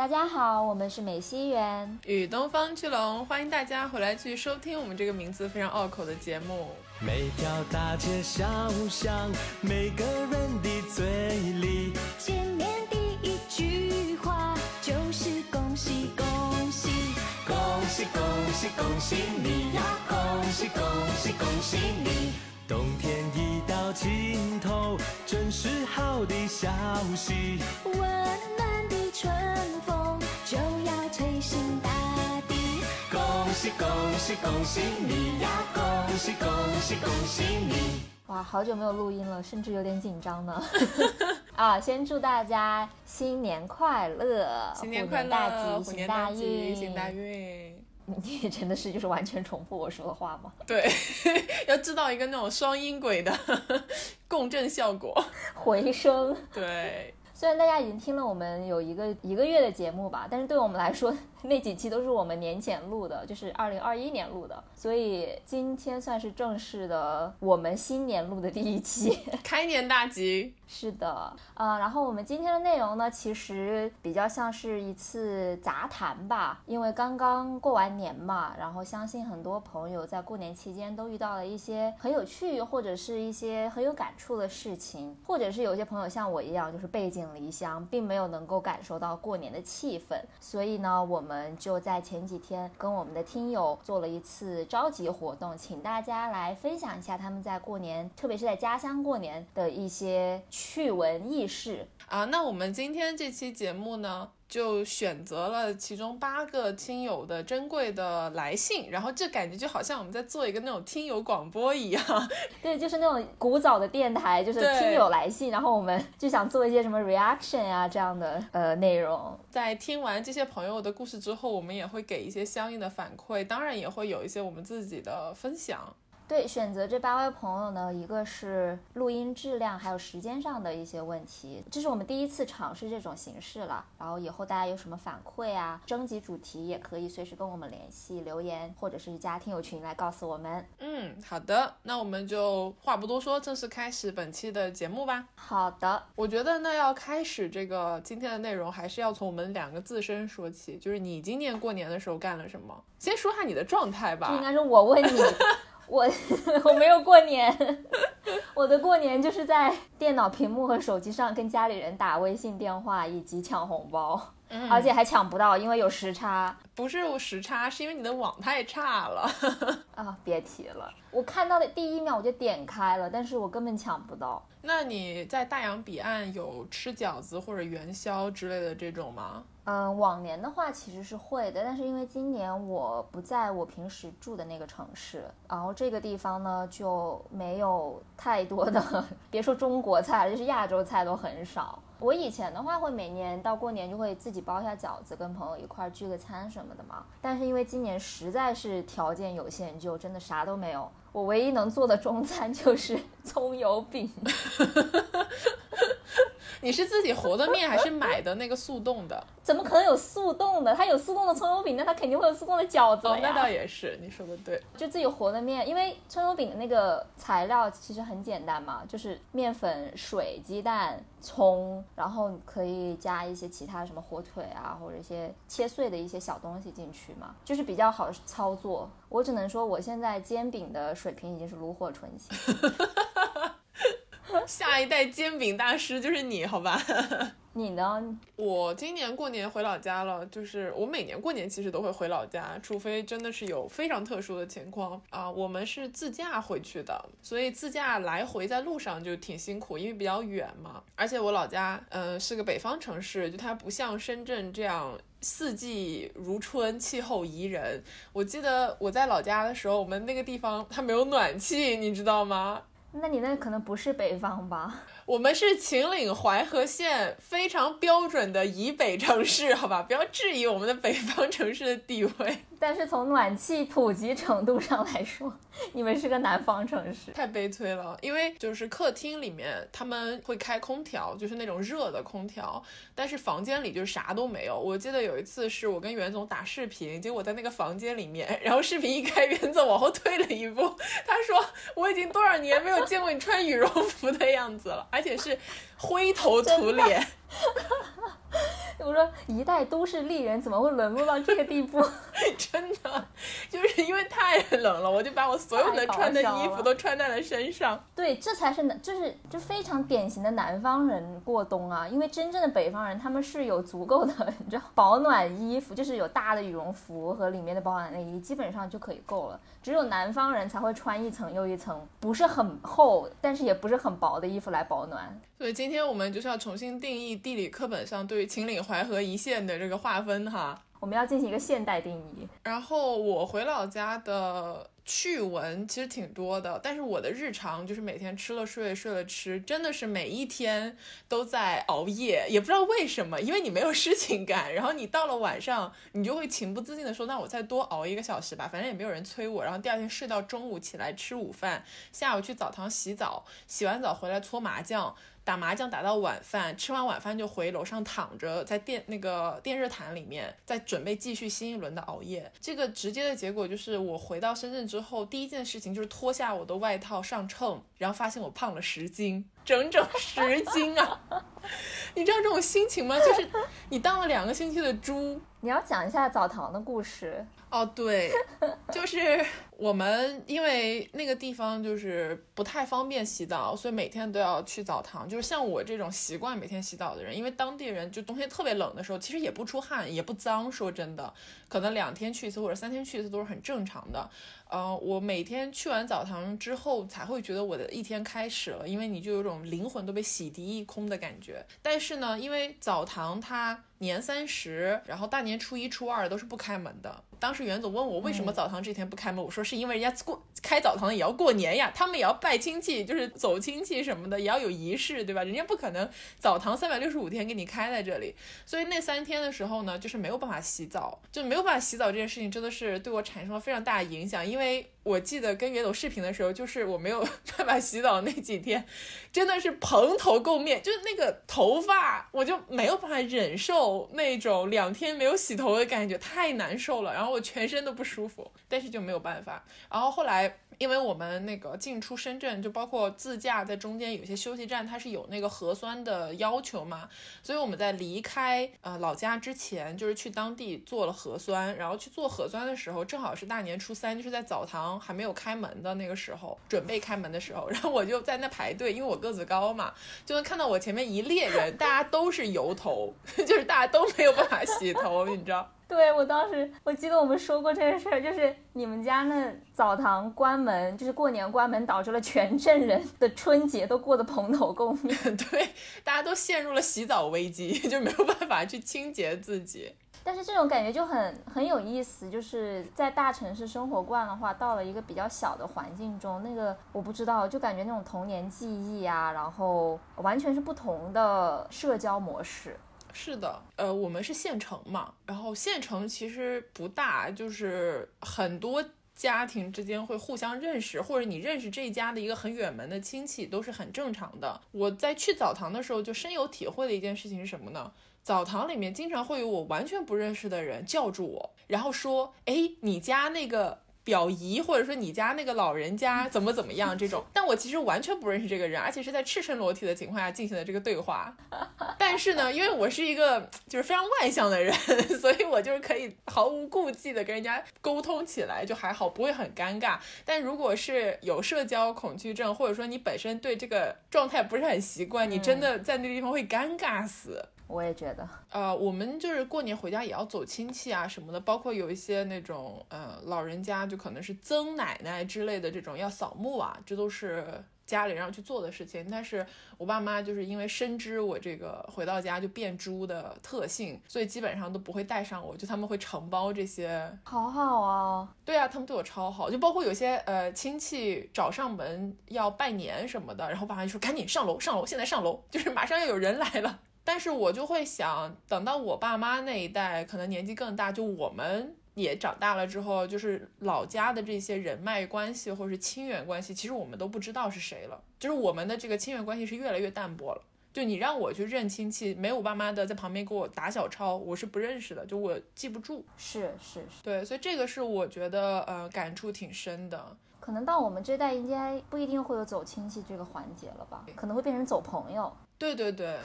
大家好，我们是美西园与东方巨龙，欢迎大家回来继续收听我们这个名字非常拗口的节目。每条大街小巷，每个人的嘴里，见面第一句话就是恭喜恭喜，恭喜恭喜恭喜你呀，恭喜恭喜恭喜你。冬天已到尽头，真是好的消息。温暖的春风就要吹醒大地。恭喜恭喜恭喜你呀，恭喜恭喜恭喜你。哇，好久没有录音了，甚至有点紧张呢。啊，先祝大家新年快乐，新年快乐，大吉，新大运，行大运。你真的是就是完全重复我说的话吗？对，要制造一个那种双音轨的 共振效果，回声。对。虽然大家已经听了我们有一个一个月的节目吧，但是对我们来说，那几期都是我们年前录的，就是二零二一年录的，所以今天算是正式的我们新年录的第一期，开年大吉。是的，呃，然后我们今天的内容呢，其实比较像是一次杂谈吧，因为刚刚过完年嘛，然后相信很多朋友在过年期间都遇到了一些很有趣或者是一些很有感触的事情，或者是有些朋友像我一样，就是背井离乡，并没有能够感受到过年的气氛，所以呢，我们我们就在前几天跟我们的听友做了一次召集活动，请大家来分享一下他们在过年，特别是在家乡过年的一些。趣闻轶事啊，那我们今天这期节目呢，就选择了其中八个听友的珍贵的来信，然后这感觉就好像我们在做一个那种听友广播一样。对，就是那种古早的电台，就是听友来信，然后我们就想做一些什么 reaction 啊这样的呃内容。在听完这些朋友的故事之后，我们也会给一些相应的反馈，当然也会有一些我们自己的分享。对，选择这八位朋友呢，一个是录音质量，还有时间上的一些问题，这是我们第一次尝试这种形式了。然后以后大家有什么反馈啊，征集主题也可以随时跟我们联系留言，或者是加听友群来告诉我们。嗯，好的，那我们就话不多说，正式开始本期的节目吧。好的，我觉得那要开始这个今天的内容，还是要从我们两个自身说起，就是你今年过年的时候干了什么？先说下你的状态吧。应该是我问你。我我没有过年，我的过年就是在电脑屏幕和手机上跟家里人打微信电话以及抢红包，而且还抢不到，因为有时差。不是有时差，是因为你的网太差了。啊，别提了，我看到的第一秒我就点开了，但是我根本抢不到。那你在大洋彼岸有吃饺子或者元宵之类的这种吗？嗯，往年的话其实是会的，但是因为今年我不在我平时住的那个城市，然后这个地方呢就没有太多的，别说中国菜了，就是亚洲菜都很少。我以前的话会每年到过年就会自己包一下饺子，跟朋友一块儿聚个餐什么的嘛。但是因为今年实在是条件有限，就真的啥都没有。我唯一能做的中餐就是 葱油饼。你是自己和的面还是买的那个速冻的？怎么可能有速冻的？它有速冻的葱油饼，那它肯定会有速冻的饺子哦，那倒也是，你说的对。就自己和的面，因为葱油饼的那个材料其实很简单嘛，就是面粉、水、鸡蛋、葱，然后可以加一些其他什么火腿啊，或者一些切碎的一些小东西进去嘛，就是比较好操作。我只能说，我现在煎饼的水平已经是炉火纯青。下一代煎饼大师就是你，好吧？你呢？我今年过年回老家了，就是我每年过年其实都会回老家，除非真的是有非常特殊的情况啊。我们是自驾回去的，所以自驾来回在路上就挺辛苦，因为比较远嘛。而且我老家嗯是个北方城市，就它不像深圳这样四季如春，气候宜人。我记得我在老家的时候，我们那个地方它没有暖气，你知道吗？那你那可能不是北方吧？我们是秦岭淮河县非常标准的以北城市，好吧，不要质疑我们的北方城市的地位。但是从暖气普及程度上来说，你们是个南方城市，太悲催了。因为就是客厅里面他们会开空调，就是那种热的空调，但是房间里就啥都没有。我记得有一次是我跟袁总打视频，结果在那个房间里面，然后视频一开，袁总往后退了一步，他说我已经多少年没有见过你穿羽绒服的样子了，而且是灰头土脸。我说一代都市丽人怎么会沦落到这个地步？真的，就是因为太冷了，我就把我所有的太搞穿的衣服都穿在了身上。对，这才是南，就是就非常典型的南方人过冬啊。因为真正的北方人，他们是有足够的，你知道保暖衣服，就是有大的羽绒服和里面的保暖内衣，基本上就可以够了。只有南方人才会穿一层又一层，不是很厚，但是也不是很薄的衣服来保暖。所以今天我们就是要重新定义地理课本上对于秦岭淮河一线的这个划分哈。我们要进行一个现代定义。然后我回老家的趣闻其实挺多的，但是我的日常就是每天吃了睡，睡了吃，真的是每一天都在熬夜，也不知道为什么，因为你没有事情干，然后你到了晚上，你就会情不自禁的说，那我再多熬一个小时吧，反正也没有人催我，然后第二天睡到中午起来吃午饭，下午去澡堂洗澡，洗完澡回来搓麻将。打麻将打到晚饭，吃完晚饭就回楼上躺着，在电那个电热毯里面，再准备继续新一轮的熬夜。这个直接的结果就是，我回到深圳之后，第一件事情就是脱下我的外套上秤，然后发现我胖了十斤，整整十斤啊！你知道这种心情吗？就是你当了两个星期的猪。你要讲一下澡堂的故事。哦，对，就是我们因为那个地方就是不太方便洗澡，所以每天都要去澡堂。就是像我这种习惯每天洗澡的人，因为当地人就冬天特别冷的时候，其实也不出汗，也不脏。说真的，可能两天去一次或者三天去一次都是很正常的。呃，我每天去完澡堂之后，才会觉得我的一天开始了，因为你就有种灵魂都被洗涤一空的感觉。但是呢，因为澡堂它年三十，然后大年初一、初二都是不开门的。当时袁总问我为什么澡堂这天不开门，我说是因为人家过开澡堂也要过年呀，他们也要拜亲戚，就是走亲戚什么的，也要有仪式，对吧？人家不可能澡堂三百六十五天给你开在这里，所以那三天的时候呢，就是没有办法洗澡，就没有办法洗澡这件事情真的是对我产生了非常大的影响，因为因为我记得跟袁总视频的时候，就是我没有 办法洗澡那几天，真的是蓬头垢面，就是那个头发，我就没有办法忍受那种两天没有洗头的感觉，太难受了，然后我全身都不舒服，但是就没有办法。然后后来，因为我们那个进出深圳，就包括自驾在中间有些休息站，它是有那个核酸的要求嘛，所以我们在离开呃老家之前，就是去当地做了核酸，然后去做核酸的时候，正好是大年初三，就是在澡堂还没有开门的那个时候，准备开门的时候，然后我就在那排队，因为我个子高嘛，就能看到我前面一列人，大家都是油头，就是大家都没有办法洗头，你知道。对我当时，我记得我们说过这个事儿，就是你们家那澡堂关门，就是过年关门，导致了全镇人的春节都过得蓬头垢面。对，大家都陷入了洗澡危机，就没有办法去清洁自己。但是这种感觉就很很有意思，就是在大城市生活惯的话，到了一个比较小的环境中，那个我不知道，就感觉那种童年记忆啊，然后完全是不同的社交模式。是的，呃，我们是县城嘛，然后县城其实不大，就是很多家庭之间会互相认识，或者你认识这一家的一个很远门的亲戚都是很正常的。我在去澡堂的时候就深有体会的一件事情是什么呢？澡堂里面经常会有我完全不认识的人叫住我，然后说：“哎，你家那个。”表姨，或者说你家那个老人家怎么怎么样这种，但我其实完全不认识这个人，而且是在赤身裸体的情况下进行的这个对话。但是呢，因为我是一个就是非常外向的人，所以我就是可以毫无顾忌的跟人家沟通起来，就还好，不会很尴尬。但如果是有社交恐惧症，或者说你本身对这个状态不是很习惯，你真的在那个地方会尴尬死。我也觉得，呃，我们就是过年回家也要走亲戚啊什么的，包括有一些那种呃老人家，就可能是曾奶奶之类的这种要扫墓啊，这都是家里人要去做的事情。但是我爸妈就是因为深知我这个回到家就变猪的特性，所以基本上都不会带上我，就他们会承包这些。好好啊，对啊，他们对我超好，就包括有些呃亲戚找上门要拜年什么的，然后爸妈就说赶紧上楼上楼，现在上楼，就是马上要有人来了。但是我就会想，等到我爸妈那一代，可能年纪更大，就我们也长大了之后，就是老家的这些人脉关系或者是亲缘关系，其实我们都不知道是谁了。就是我们的这个亲缘关系是越来越淡薄了。就你让我去认亲戚，没有我爸妈的在旁边给我打小抄，我是不认识的，就我记不住。是是是，对，所以这个是我觉得呃感触挺深的。可能到我们这代应该不一定会有走亲戚这个环节了吧，可能会变成走朋友。对对对。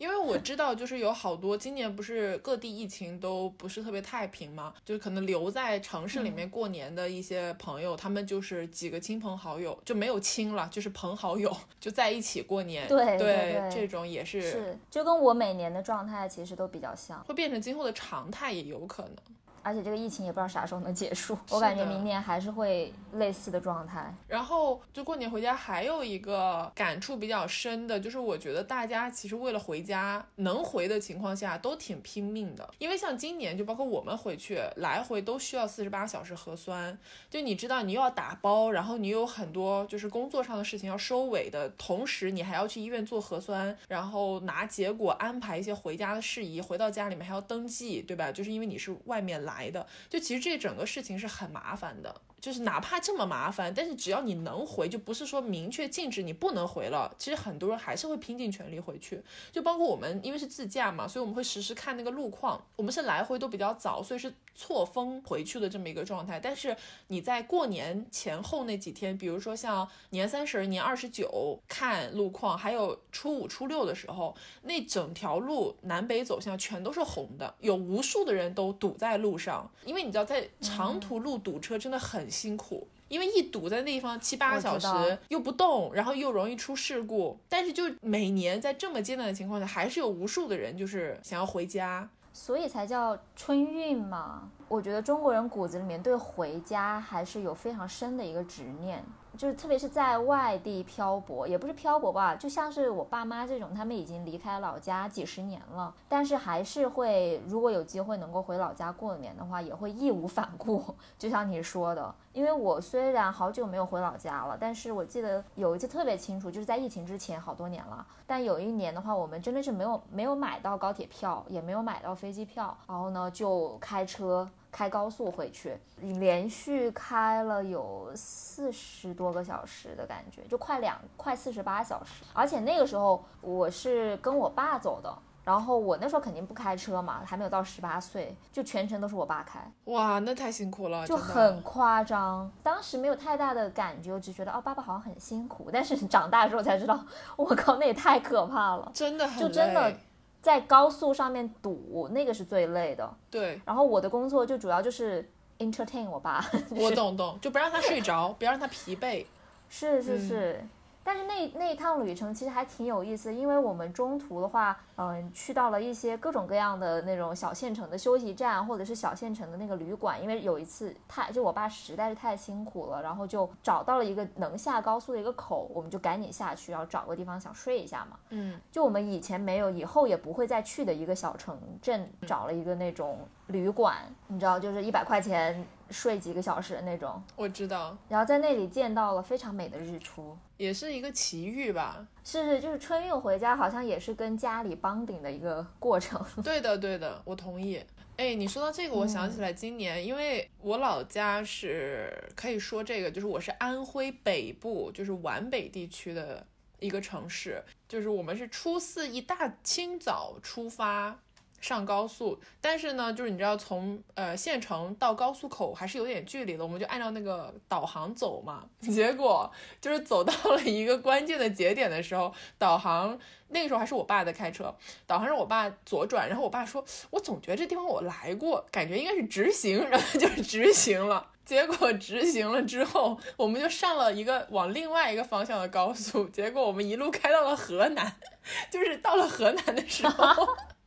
因为我知道，就是有好多今年不是各地疫情都不是特别太平嘛，就是可能留在城市里面过年的一些朋友，他们就是几个亲朋好友就没有亲了，就是朋好友就在一起过年。对对对对这种也是是，就跟我每年的状态其实都比较像，会变成今后的常态，也有可能。而且这个疫情也不知道啥时候能结束，我感觉明年还是会类似的状态。然后就过年回家，还有一个感触比较深的，就是我觉得大家其实为了回家，能回的情况下都挺拼命的。因为像今年，就包括我们回去来回都需要四十八小时核酸，就你知道你又要打包，然后你有很多就是工作上的事情要收尾的同时，你还要去医院做核酸，然后拿结果安排一些回家的事宜，回到家里面还要登记，对吧？就是因为你是外面来的，就其实这整个事情是很麻烦的。就是哪怕这么麻烦，但是只要你能回，就不是说明确禁止你不能回了。其实很多人还是会拼尽全力回去，就包括我们，因为是自驾嘛，所以我们会实时看那个路况。我们是来回都比较早，所以是错峰回去的这么一个状态。但是你在过年前后那几天，比如说像年三十、年二十九看路况，还有初五、初六的时候，那整条路南北走向全都是红的，有无数的人都堵在路上。因为你知道，在长途路堵车真的很辛苦。因为一堵在那地方七八个小时又不动，然后又容易出事故，但是就每年在这么艰难的情况下，还是有无数的人就是想要回家。所以才叫春运嘛。我觉得中国人骨子里面对回家还是有非常深的一个执念，就是特别是在外地漂泊，也不是漂泊吧，就像是我爸妈这种，他们已经离开老家几十年了，但是还是会，如果有机会能够回老家过年的话，也会义无反顾。就像你说的，因为我虽然好久没有回老家了，但是我记得有一次特别清楚，就是在疫情之前好多年了。但有一年的话，我们真的是没有没有买到高铁票，也没有买到飞机票，然后呢就开车开高速回去，连续开了有四十多个小时的感觉，就快两快四十八小时。而且那个时候我是跟我爸走的。然后我那时候肯定不开车嘛，还没有到十八岁，就全程都是我爸开。哇，那太辛苦了，就很夸张。当时没有太大的感觉，我只觉得哦，爸爸好像很辛苦。但是长大之后才知道，我靠，那也太可怕了。真的很就真的累在高速上面堵，那个是最累的。对。然后我的工作就主要就是 entertain 我爸，我懂懂，就不让他睡着，不要让他疲惫。是是嗯是。但是那那一趟旅程其实还挺有意思，因为我们中途的话，嗯、去到了一些各种各样的那种小县城的休息站，或者是小县城的那个旅馆。因为有一次太就我爸实在是太辛苦了，然后就找到了一个能下高速的一个口，我们就赶紧下去，然后找个地方想睡一下嘛。嗯，就我们以前没有，以后也不会再去的一个小城镇，找了一个那种旅馆，你知道，就是一百块钱睡几个小时的那种，我知道，然后在那里见到了非常美的日出。也是一个奇遇吧。是是，就是春运回家，好像也是跟家里帮顶的一个过程。对的，对的，我同意。哎，你说到这个，我想起来今年，因为我老家是可以说这个，就是我是安徽北部，就是皖北地区的一个城市，就是我们是初四一大清早出发。上高速，但是呢，就是你知道从呃县城到高速口还是有点距离的，我们就按照那个导航走嘛。结果就是走到了一个关键的节点的时候，导航那个时候还是我爸在开车，导航让我爸左转，然后我爸说，我总觉得这地方我来过，感觉应该是直行，然后就直行了。结果直行了之后，我们就上了一个往另外一个方向的高速，结果我们一路开到了河南，就是到了河南的时候，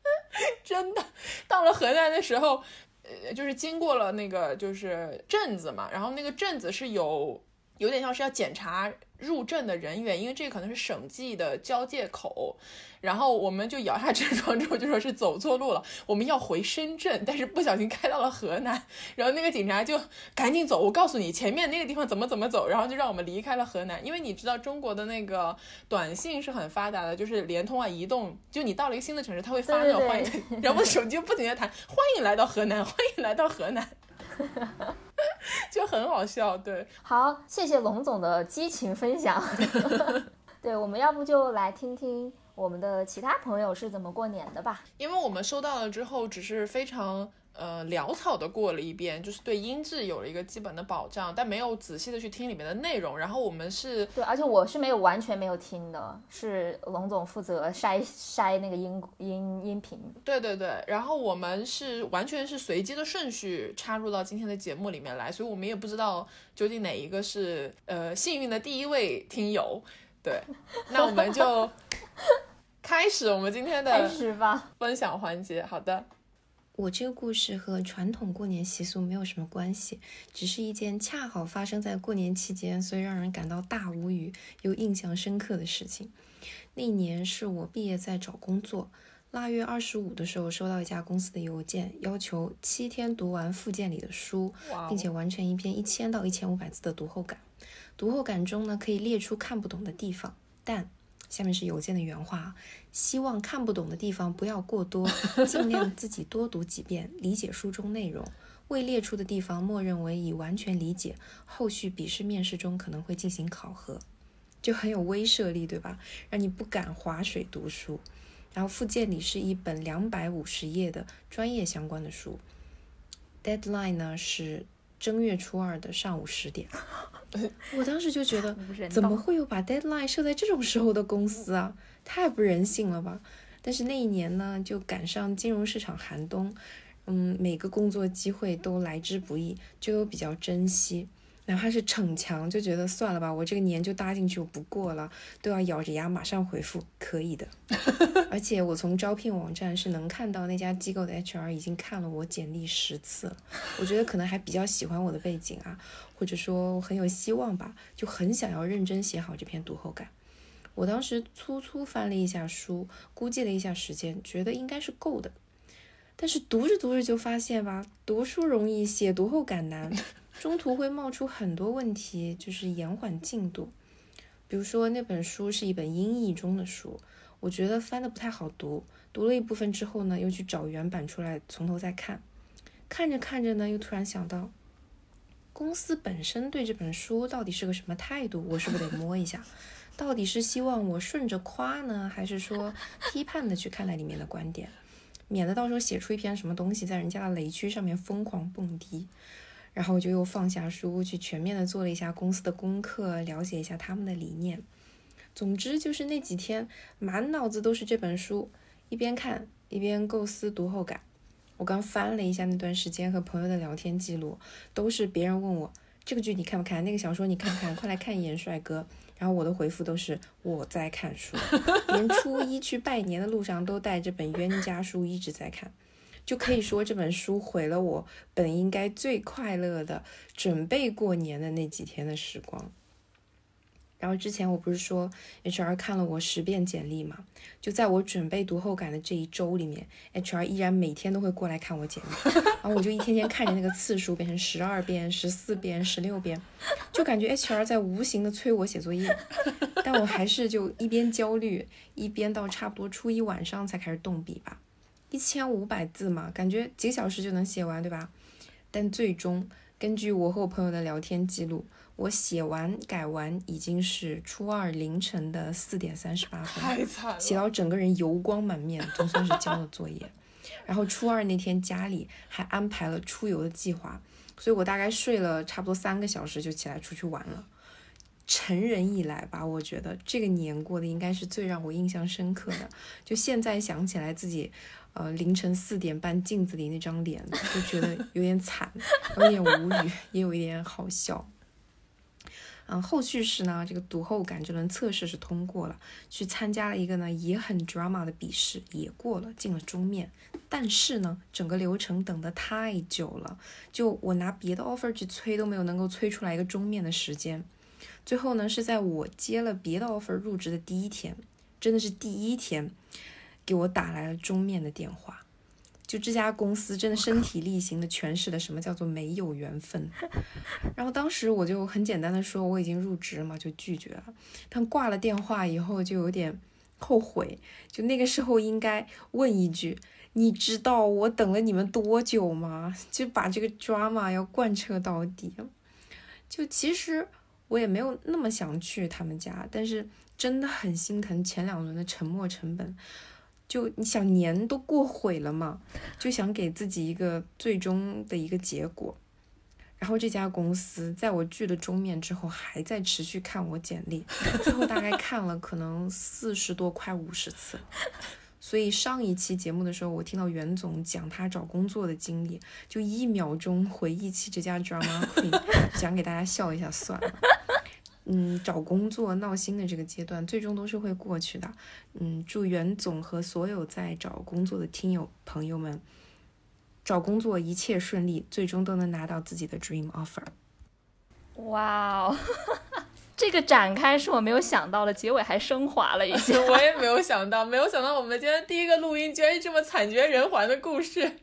真的。到了河南的时候，呃，就是经过了那个就是镇子嘛，然后那个镇子是有有点像是要检查入镇的人员，因为这可能是省际的交界口。然后我们就摇下车窗之后就说是走错路了，我们要回深圳，但是不小心开到了河南。然后那个警察就赶紧走，我告诉你前面那个地方怎么怎么走，然后就让我们离开了河南。因为你知道中国的那个短信是很发达的，就是联通啊、移动，就你到了一个新的城市，它会发那种对对欢迎，然后我手机就不停的弹，欢迎来到河南，欢迎来到河南。就很好笑，对，好，谢谢龙总的激情分享。对，我们要不就来听听我们的其他朋友是怎么过年的吧。因为我们收到了之后，只是非常呃潦草的过了一遍，就是对音质有了一个基本的保障，但没有仔细的去听里面的内容。然后我们是对，而且我是没有完全没有听的，是龙总负责筛筛那个音音音频。对对对，然后我们是完全是随机的顺序插入到今天的节目里面来，所以我们也不知道究竟哪一个是呃幸运的第一位听友。对，那我们就 开始我们今天开的始吧，分享环节。好的，我这个故事和传统过年习俗没有什么关系，只是一件恰好发生在过年期间，所以让人感到大无语又印象深刻的事情。那一年是我毕业在找工作，腊月二十五的时候收到一家公司的邮件，要求七天读完附件里的书，并且完成一篇一千到一千五百字的读后感。读后感中呢，可以列出看不懂的地方，但下面是邮件的原话啊：希望看不懂的地方不要过多，尽量自己多读几遍，理解书中内容。未列出的地方，默认为已完全理解，后续笔试面试中可能会进行考核，就很有威慑力，对吧？让你不敢划水读书。然后附件里是一本两百五十页的专业相关的书，deadline 呢是正月初二的上午十点。我当时就觉得，怎么会有把 deadline 设在这种时候的公司啊？太不人性了吧！但是那一年呢，就赶上金融市场寒冬，嗯，每个工作机会都来之不易，就有比较珍惜。哪怕是逞强，就觉得算了吧，我这个年就搭进去，我不过了，都要咬着牙马上回复，可以的。而且我从招聘网站是能看到那家机构的 HR 已经看了我简历十次了，我觉得可能还比较喜欢我的背景啊，或者说很有希望吧，就很想要认真写好这篇读后感。我当时粗粗翻了一下书，估计了一下时间，觉得应该是够的。但是读着读着就发现吧，读书容易，写读后感难，中途会冒出很多问题，就是延缓进度。比如说那本书是一本英译中的书，我觉得翻的不太好读，读了一部分之后呢，又去找原版出来从头再看，看着看着呢，又突然想到，公司本身对这本书到底是个什么态度，我是不是得摸一下？到底是希望我顺着夸呢，还是说批判的去看待里面的观点，免得到时候写出一篇什么东西在人家的雷区上面疯狂蹦迪。然后我就又放下书，去全面的做了一下公司的功课，了解一下他们的理念。总之就是那几天满脑子都是这本书，一边看一边构思读后感。我刚翻了一下那段时间和朋友的聊天记录，都是别人问我这个剧你看不看，那个小说你看不看，快来看一眼帅哥。然后我的回复都是我在看书，连初一去拜年的路上都带这本冤家书一直在看，就可以说这本书毁了我本应该最快乐的准备过年的那几天的时光。然后之前我不是说 HR 看了我十遍简历嘛，就在我准备读后感的这一周里面，HR 依然每天都会过来看我简历，然后我就一天天看着那个次数变成十二遍、十四遍、十六遍，就感觉 HR 在无形的催我写作业，但我还是就一边焦虑，一边到差不多初一晚上才开始动笔吧，一千五百字嘛，感觉几个小时就能写完，对吧？但最终根据我和我朋友的聊天记录，我写完改完已经是初二凌晨的四点三十八分，太惨了，写到整个人油光满面，总算是交了作业。然后初二那天家里还安排了出游的计划，所以我大概睡了差不多三个小时就起来出去玩了。成人以来吧，我觉得这个年过的应该是最让我印象深刻的。就现在想起来自己，呃，凌晨四点半镜子里那张脸，就觉得有点惨，有点无语，也有一点好笑。嗯，后续是呢，这个读后感这轮测试是通过了，去参加了一个呢也很 drama 的笔试，也过了，进了终面。但是呢，整个流程等的太久了，就我拿别的 offer 去催都没有能够催出来一个终面的时间。最后呢，是在我接了别的 offer 入职的第一天，真的是第一天，给我打来了终面的电话。就这家公司真的身体力行的诠释了什么叫做没有缘分。然后当时我就很简单的说我已经入职了嘛，就拒绝了。但挂了电话以后就有点后悔，就那个时候应该问一句：“你知道我等了你们多久吗？”就把这个 drama 要贯彻到底。就其实我也没有那么想去他们家，但是真的很心疼前两轮的沉没成本。就你想年都过毁了嘛，就想给自己一个最终的一个结果。然后这家公司在我剧了终面之后，还在持续看我简历，最后大概看了可能四十多快五十次。所以上一期节目的时候，我听到袁总讲他找工作的经历，就一秒钟回忆起这家 Drama Queen，讲给大家笑一下算了。嗯，找工作闹心的这个阶段，最终都是会过去的。嗯，祝袁总和所有在找工作的听友朋友们。找工作一切顺利，最终都能拿到自己的 dream offer。哇哦，这个展开是我没有想到的，结尾还升华了一些。我也没有想到，没有想到我们今天第一个录音居然是这么惨绝人寰的故事。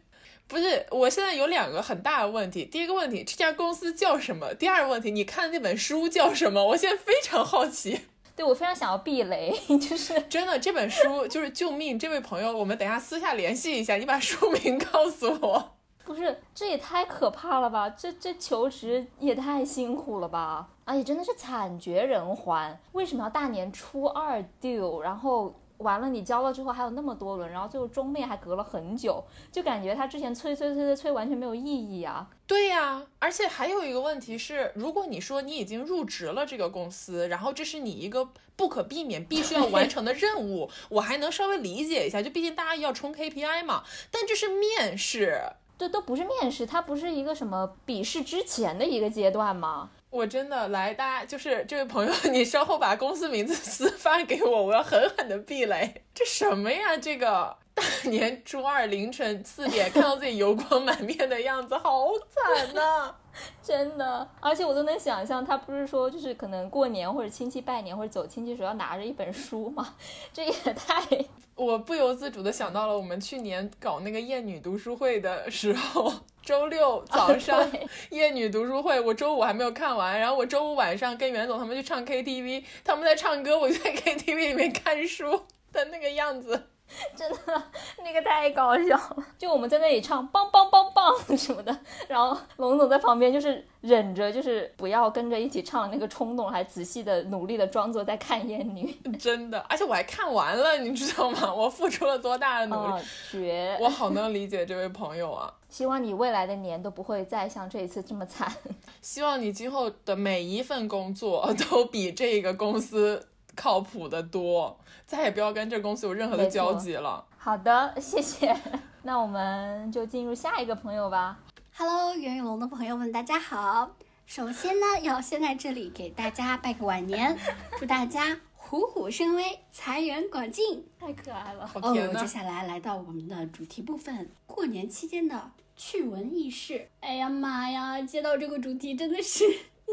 不是，我现在有两个很大的问题。第一个问题，这家公司叫什么？第二个问题，你看的那本书叫什么？我现在非常好奇。对我非常想要避雷，就是真的这本书就是救命！这位朋友，我们等下私下联系一下，你把书名告诉我。不是，这也太可怕了吧！这这求职也太辛苦了吧！而且真的是惨绝人寰。为什么要大年初二丢？然后完了，你交了之后还有那么多轮，然后最后终面还隔了很久，就感觉他之前催催催催催完全没有意义啊！对呀，而且还有一个问题是，如果你说你已经入职了这个公司，然后这是你一个不可避免、必须要完成的任务，我还能稍微理解一下，就毕竟大家要冲 KPI 嘛。但这是面试，这，都不是面试，它不是一个什么笔试之前的一个阶段吗？我真的来，大家就是这位朋友，你稍后把公司名字私发给我，我要狠狠的避雷。这什么呀？这个。大年初二凌晨四点，看到自己油光满面的样子，好惨呐！真的，而且我都能想象，他不是说就是可能过年或者亲戚拜年或者走亲戚时候要拿着一本书吗？这也太 我不由自主的想到了我们去年搞那个艳女读书会的时候，周六早上 夜女读书会，我周五还没有看完，然后我周五晚上跟袁总他们去唱 KTV，他们在唱歌，我就在 KTV 里面看书的那个样子。真的，那个太搞笑了。就我们在那里唱棒棒棒棒 什么的，然后龙总在旁边就是忍着，就是不要跟着一起唱那个冲动，还仔细的努力的装作在看艳女。真的，而且我还看完了，你知道吗？我付出了多大的努力，绝！我好能理解这位朋友啊。希望你未来的年都不会再像这一次这么惨。希望你今后的每一份工作都比这个公司靠谱的多。再也不要跟这公司有任何的交集了。好的，谢谢。那我们就进入下一个朋友吧。Hello，袁雨龙的朋友们，大家好。首先呢，要先在这里给大家拜个晚年，祝大家虎虎生威，财源广进。太可爱了。哦，接下来来到我们的主题部分，过年期间的趣闻轶事。哎呀妈呀，接到这个主题真的是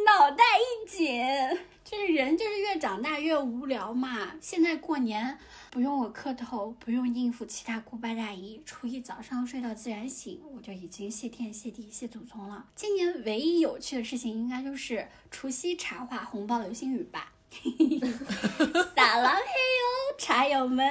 脑袋一紧。就是人就是越长大越无聊嘛。现在过年不用我磕头，不用应付其他姑八大姨，初一早上睡到自然醒，我就已经谢天谢地谢祖宗了。今年唯一有趣的事情应该就是除夕茶话红包流星雨吧。撒浪嘿哟，茶友们。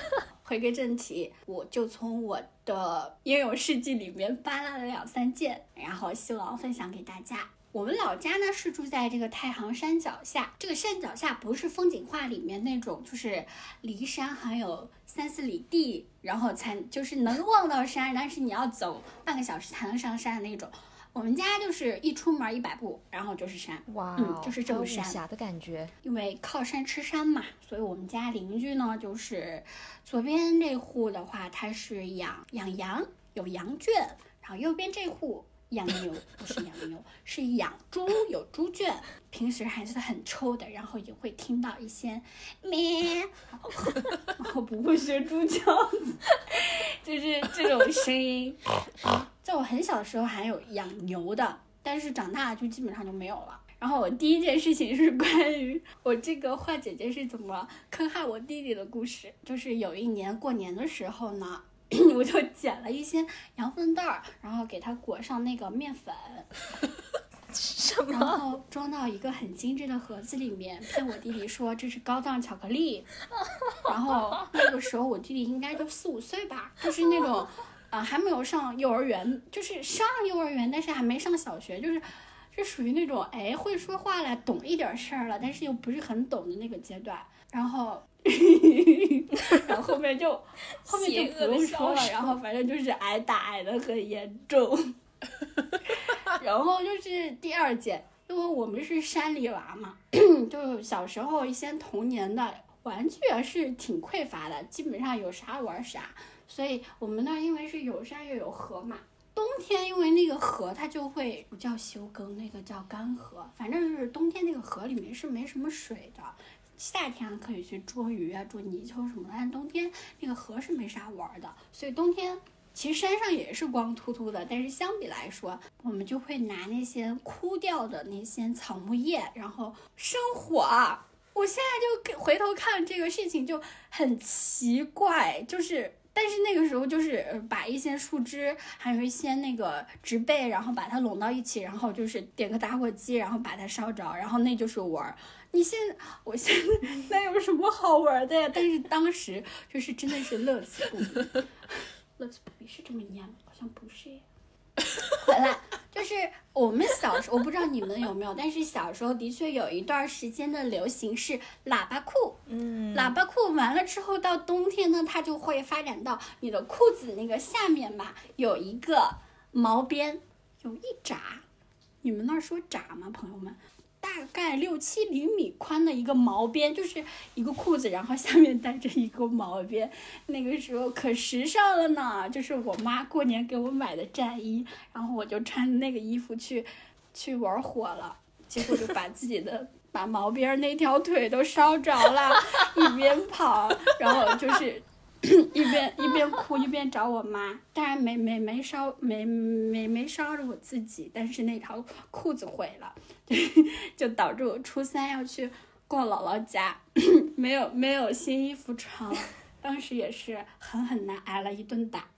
回归正题，我就从我的英勇事迹里面扒拉了两三件，然后希望分享给大家。我们老家呢是住在这个太行山脚下，这个山脚下不是风景画里面那种，就是离山还有三四里地，然后才就是能望到山，但是你要走半个小时才能上山的那种。我们家就是一出门一百步，然后就是山，哇，嗯，就是这种山，武侠的感觉。因为靠山吃山嘛，所以我们家邻居呢，就是左边这户的话，他是养养羊，有羊圈，然后右边这户。养牛不是养牛，是养猪，有猪圈，平时还是很臭的，然后也会听到一些咩，然后不会学猪叫，就是这种声音。在我很小的时候还有养牛的，但是长大就基本上就没有了。然后我第一件事情是关于我这个坏姐姐是怎么坑害我弟弟的故事，就是有一年过年的时候呢。我就捡了一些羊粪蛋儿，然后给它裹上那个面粉，什么？然后装到一个很精致的盒子里面，骗我弟弟说这是高档巧克力。然后那个时候我弟弟应该就四五岁吧，就是那种，啊，还没有上幼儿园，就是上幼儿园，但是还没上小学，就是，是属于那种哎会说话了，懂一点事儿了，但是又不是很懂的那个阶段。然后，然后后面就 后面就不用说了，然后反正就是挨打挨的很严重。然后就是第二件，因为我们是山里娃嘛，就小时候一些童年的玩具啊是挺匮乏的，基本上有啥玩啥。所以我们那儿因为是有山又有河嘛，冬天因为那个河它就会不叫休耕，那个叫干河，反正就是冬天那个河里面是没什么水的。夏天可以去捉鱼啊、捉泥鳅什么的，但冬天那个河是没啥玩的，所以冬天其实山上也是光秃秃的，但是相比来说，我们就会拿那些枯掉的那些草木叶，然后生火。我现在就回头看这个事情就很奇怪，就是。但是那个时候就是把一些树枝，还有一些那个植被，然后把它拢到一起，然后就是点个打火机，然后把它烧着，然后那就是玩儿。你现在，我现在那有什么好玩的呀？但是当时就是真的是乐此不疲，乐此不疲是这么念吗？好像不是耶。回来就是我们小时候，我不知道你们有没有，但是小时候的确有一段时间的流行是喇叭裤。嗯，喇叭裤完了之后，到冬天呢，它就会发展到你的裤子那个下面吧，有一个毛边，有一扎。你们那儿说扎吗，朋友们？大概六七厘米宽的一个毛边，就是一个裤子，然后下面带着一个毛边。那个时候可时尚了呢，就是我妈过年给我买的战衣，然后我就穿那个衣服去去玩火了，结果就把自己的 把毛边那条腿都烧着了，一边跑，然后就是 一边一边哭一边找我妈，当然没没没烧没没没烧着我自己，但是那条裤子毁了，就导致我初三要去逛姥姥家，没有没有新衣服穿，当时也是狠狠的挨了一顿打，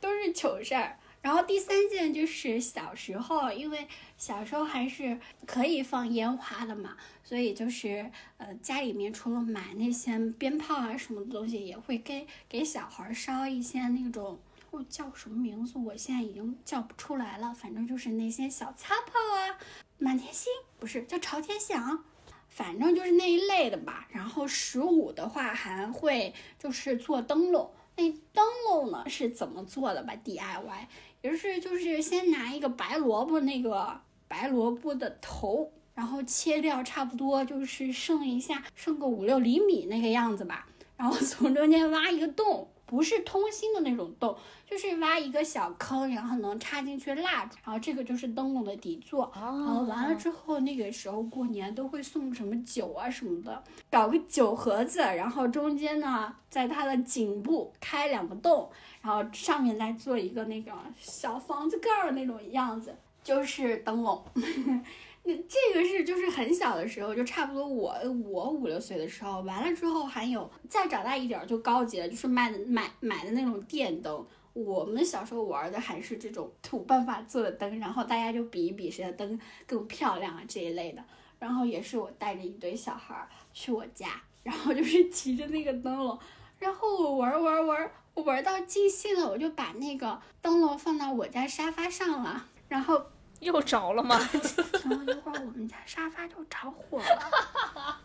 都是糗事儿。然后第三件就是小时候，因为小时候还是可以放烟花的嘛，所以就是呃家里面除了买那些鞭炮啊什么的东西，也会给给小孩烧一些那种。我叫什么名字？我现在已经叫不出来了。反正就是那些小擦炮啊，满天星不是叫朝天响，反正就是那一类的吧。然后十五的话还会就是做灯笼，那灯笼呢是怎么做的吧？DIY 也是就是先拿一个白萝卜那个白萝卜的头，然后切掉差不多就是剩一下剩个五六厘米那个样子吧，然后从中间挖一个洞。不是通心的那种洞，就是挖一个小坑，然后能插进去蜡烛，然后这个就是灯笼的底座。然后完了之后，那个时候过年都会送什么酒啊什么的，搞个酒盒子，然后中间呢，在它的颈部开两个洞，然后上面再做一个那个小房子盖儿那种样子，就是灯笼。那这个是就是很小的时候，就差不多我我五六岁的时候，完了之后还有再长大一点就高级了，就是卖的买买的那种电灯。我们小时候玩的还是这种土办法做的灯，然后大家就比一比谁的灯更漂亮啊这一类的。然后也是我带着一堆小孩儿去我家，然后就是 提着那个灯笼，然后我玩玩玩，我玩到尽兴了，我就把那个灯笼放到我家沙发上了，然后。又着了吗？然后一会儿我们家沙发就着火了，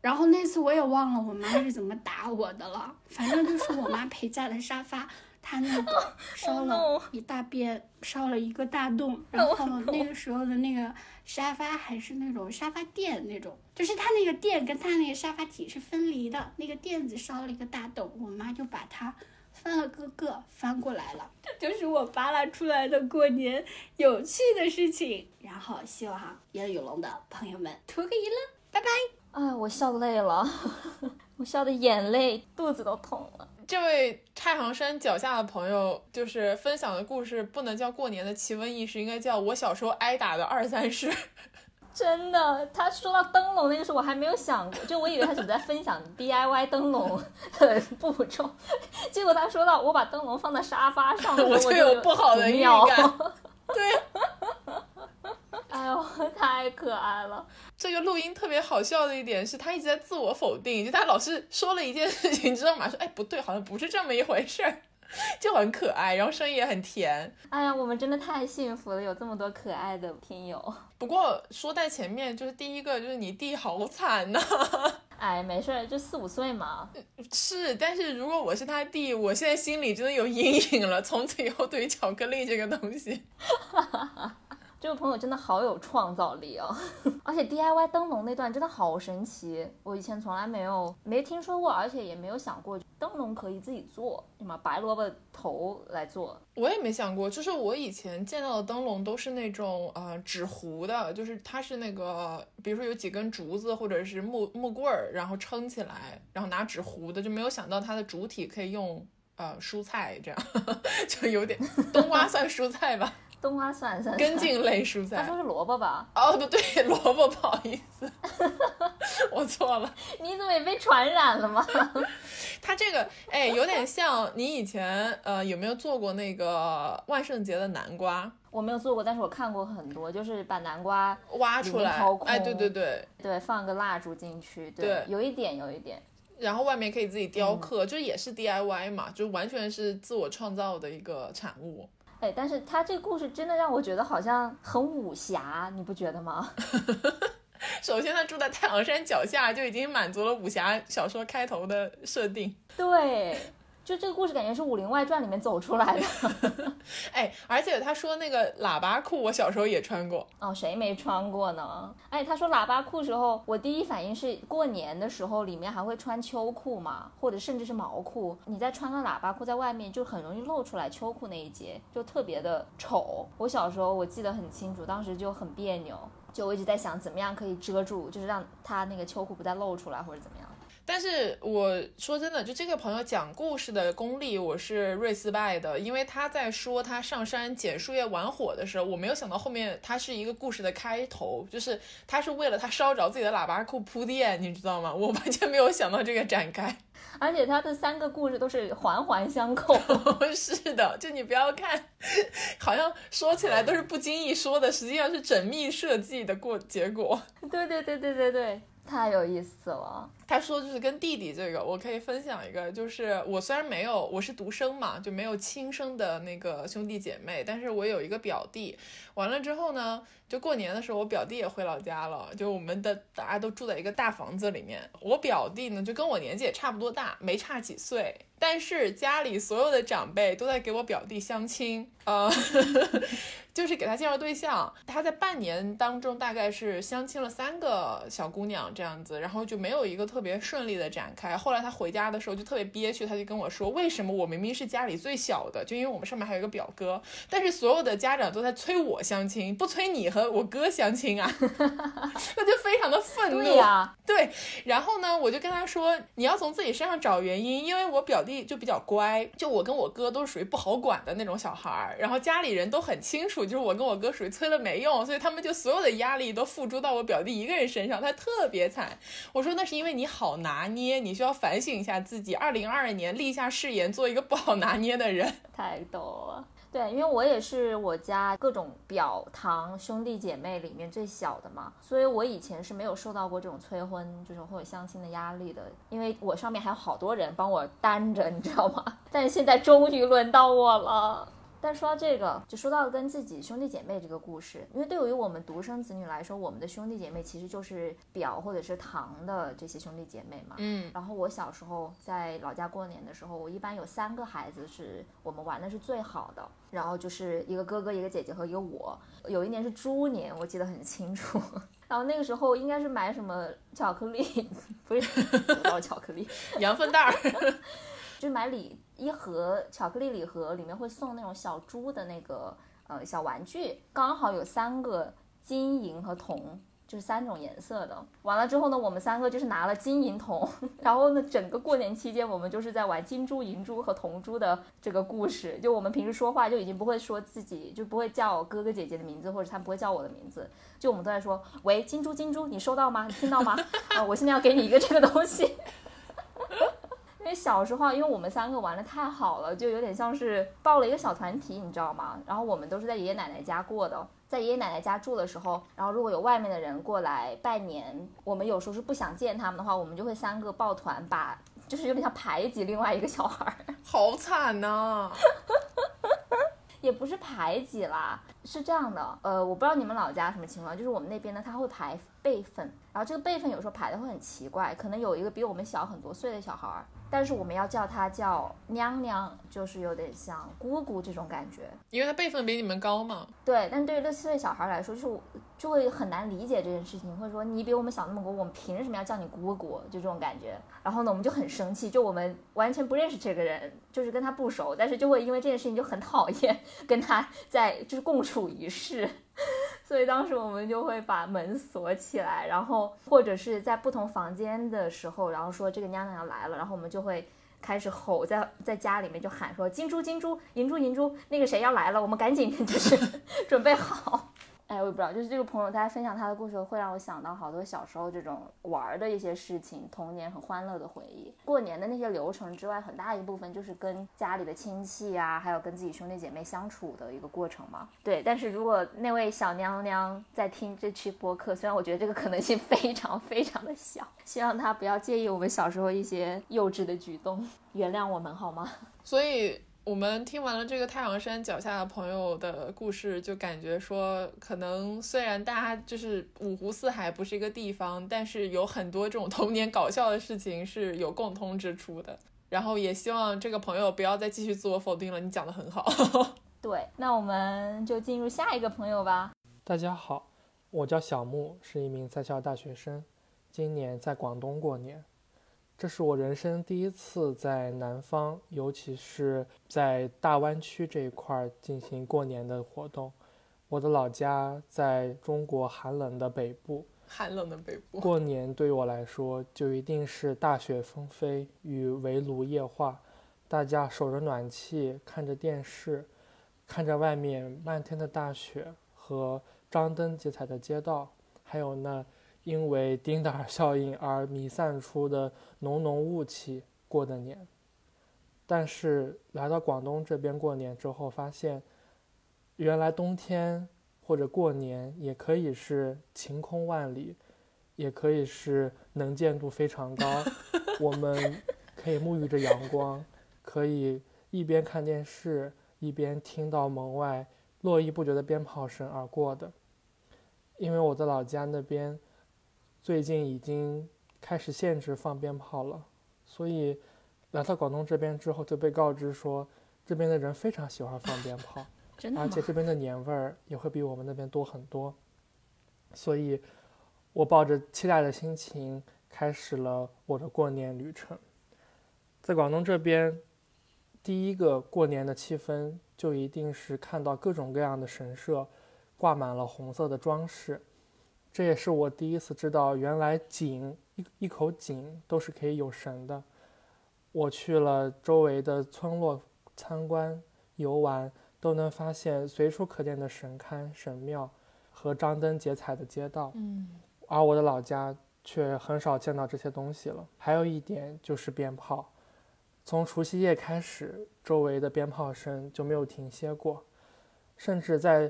然后那次我也忘了我妈是怎么打我的了，反正就是我妈陪嫁的沙发，它那个 烧了一大边，烧了一个大洞，然后那个时候的那个沙发还是那种沙发垫那种，就是它那个垫跟它那个沙发体是分离的，那个垫子烧了一个大洞，我妈就把它。翻了个个，翻过来了，这就是我扒拉出来的过年有趣的事情。然后希望烟雨龙的朋友们图个一乐，拜拜。哎，我笑累了，我笑的眼泪肚子都痛了。这位太行山脚下的朋友，就是分享的故事，不能叫过年的奇闻异事，应该叫我小时候挨打的二三事。真的，他说到灯笼那个时候，我还没有想过，就我以为他只在分享 DIY 灯笼的步骤，结果他说到我把灯笼放在沙发上，我就有不好的预感。对，哎呦，太可爱了。这个录音特别好笑的一点是他一直在自我否定，就他老是说了一件事情你知道吗说，哎，不对，好像不是这么一回事儿。就很可爱，然后声音也很甜。哎呀，我们真的太幸福了，有这么多可爱的听友。不过说在前面，就是第一个就是你弟好惨呐。哎，没事儿，就四五岁嘛。是，但是如果我是他弟，我现在心里真的有阴影了。从此以后，对于巧克力这个东西，这个朋友真的好有创造力哦，而且 DIY 灯笼那段真的好神奇，我以前从来没有没听说过，而且也没有想过灯笼可以自己做，什么白萝卜头来做。我也没想过。就是我以前见到的灯笼都是那种呃纸糊的，就是它是那个，比如说有几根竹子或者是木木棍儿，然后撑起来，然后拿纸糊的，就没有想到它的主体可以用呃蔬菜这样，就有点冬瓜算蔬菜吧，冬瓜算算根茎类蔬菜他说。是萝卜吧？哦，不对，萝卜，不好意思，我错了。你怎么也被传染了吗？它这个哎，有点像你以前呃有没有做过那个万圣节的南瓜我没有做过，但是我看过很多，就是把南瓜挖出来掏？空哎，对对对，对放个蜡烛进去，对有一点有一点。然后外面可以自己雕刻，就也是 DIY 嘛，就完全是自我创造的一个产物。哎，但是他这个故事真的让我觉得好像很武侠，你不觉得吗？首先，他住在太行山脚下，就已经满足了武侠小说开头的设定。对，就这个故事感觉是《武林外传》里面走出来的。哎，而且他说那个喇叭裤，我小时候也穿过。哦，谁没穿过呢？哎，他说喇叭裤时候，我第一反应是过年的时候里面还会穿秋裤嘛，或者甚至是毛裤。你再穿个喇叭裤在外面，就很容易露出来秋裤那一截，就特别的丑。我小时候我记得很清楚，当时就很别扭，就我一直在想怎么样可以遮住，就是让他那个秋裤不再露出来或者怎么样。但是我说真的，就这个朋友讲故事的功力，我是瑞斯拜的，因为他在说他上山捡树叶玩火的时候，我没有想到后面他是一个故事的开头，就是他是为了他烧着自己的喇叭裤铺垫，你知道吗？我完全没有想到这个展开。而且他的三个故事都是环环相扣。是的，就你不要看，好像说起来都是不经意说的，实际上是缜密设计的过结果。对对对对对对，太有意思了。他说就是跟弟弟这个，我可以分享一个，就是我虽然没有，我是独生嘛，就没有亲生的那个兄弟姐妹，但是我有一个表弟。完了之后呢，就过年的时候，我表弟也回老家了，就我们的大家都住在一个大房子里面。我表弟呢，就跟我年纪也差不多大，没差几岁，但是家里所有的长辈都在给我表弟相亲，呃，就是给他介绍对象。他在半年当中大概是相亲了三个小姑娘这样子，然后就没有一个特别顺利的展开。后来他回家的时候就特别憋屈，他就跟我说，为什么我明明是家里最小的，就因为我们上面还有一个表哥，但是所有的家长都在催我相亲，不催你和我哥相亲啊，那就非常的愤怒。对呀、对，然后呢，我就跟他说，你要从自己身上找原因，因为我表弟就比较乖，就我跟我哥都是属于不好管的那种小孩儿，然后家里人都很清楚，就是我跟我哥属于催了没用，所以他们就所有的压力都付诸到我表弟一个人身上，他特别惨。我说那是因为你好拿捏，你需要反省一下自己，二零二二年立下誓言，做一个不好拿捏的人。太逗了。对，因为我也是我家各种表堂兄弟姐妹里面最小的嘛，所以我以前是没有受到过这种催婚，就是或者相亲的压力的，因为我上面还有好多人帮我担着，你知道吗？但是现在终于轮到我了。但说到这个，就说到跟自己兄弟姐妹这个故事，因为对于我们独生子女来说，我们的兄弟姐妹其实就是表或者是堂的这些兄弟姐妹嘛。嗯然后我小时候在老家过年的时候，我一般有三个孩子是我们玩的是最好的，然后就是一个哥哥、一个姐姐和一个我。有一年是猪年，我记得很清楚。然后那个时候应该是买什么巧克力，不是得到巧克力，羊粪蛋儿，就是买礼一盒巧克力礼盒，里面会送那种小猪的那个呃小玩具，刚好有三个金银和铜。就是三种颜色的，完了之后呢，我们三个就是拿了金银铜，然后呢，整个过年期间我们就是在玩金猪、银猪和铜猪的这个故事。就我们平时说话就已经不会说自己，就不会叫哥哥姐姐的名字，或者他们不会叫我的名字，就我们都在说，喂，金猪金猪，你收到吗？你听到吗？啊，我现在要给你一个这个东西。因为小时候啊，因为我们三个玩的太好了，就有点像是报了一个小团体，你知道吗？然后我们都是在爷爷奶奶家过的，在爷爷奶奶家住的时候，然后如果有外面的人过来拜年，我们有时候是不想见他们的话，我们就会三个抱团把，就是有点像排挤另外一个小孩儿。好惨呐、也不是排挤啦，是这样的，呃，我不知道你们老家什么情况，就是我们那边呢，他会排辈分，然后这个辈分有时候排的会很奇怪，可能有一个比我们小很多岁的小孩儿，但是我们要叫他叫娘娘，就是有点像姑姑这种感觉。因为他辈分比你们高嘛。对，但对于六七岁小孩来说，就是我就会很难理解这件事情，会说你比我们小那么多，我们凭什么要叫你姑姑？就这种感觉。然后呢，我们就很生气，就我们完全不认识这个人，就是跟他不熟，但是就会因为这件事情就很讨厌跟他在就是共处一室。所以当时我们就会把门锁起来，然后或者是在不同房间的时候，然后说这个娘娘要来了，然后我们就会开始吼，在在家里面就喊说金珠金珠银珠银珠，那个谁要来了，我们赶紧 就是 准备好。哎，我也不知道，就是这个朋友他分享他的故事，会让我想到好多小时候这种玩儿的一些事情，童年很欢乐的回忆。过年的那些流程之外，很大一部分就是跟家里的亲戚啊，还有跟自己兄弟姐妹相处的一个过程嘛。对，但是如果那位小娘娘在听这期播客，虽然我觉得这个可能性非常非常的小，希望她不要介意我们小时候一些幼稚的举动，原谅我们好吗？所以我们听完了这个太阳山脚下的朋友的故事，就感觉说，可能虽然大家就是五湖四海不是一个地方，但是有很多这种童年搞笑的事情是有共通之处的。然后也希望这个朋友不要再继续自我否定了，你讲的很好。对，那我们就进入下一个朋友吧。大家好，我叫小木，是一名在校大学生，今年在广东过年。这是我人生第一次在南方，尤其是在大湾区这一块儿进行过年的活动。我的老家在中国寒冷的北部，寒冷的北部，过年对于我来说就一定是大雪纷飞与围炉夜话，大家守着暖气，看着电视，看着外面漫天的大雪和张灯结彩的街道，还有那因为丁达尔效应而弥散出的浓浓雾气过的年。但是来到广东这边过年之后，发现原来冬天或者过年也可以是晴空万里，也可以是能见度非常高。我们可以沐浴着阳光，可以一边看电视一边听到门外络绎不绝的鞭炮声而过的。因为我在老家那边最近已经开始限制放鞭炮了，所以来到广东这边之后就被告知说，这边的人非常喜欢放鞭炮。真的吗？而且这边的年味儿也会比我们那边多很多，所以我抱着期待的心情开始了我的过年旅程。在广东这边，第一个过年的气氛就一定是看到各种各样的神社挂满了红色的装饰，这也是我第一次知道，原来井一一口井都是可以有神的。我去了周围的村落参观游玩。都能发现随处可见的神龛、神庙和张灯结彩的街道，嗯，而我的老家却很少见到这些东西了。还有一点就是鞭炮，从除夕夜开始，周围的鞭炮声就没有停歇过，甚至在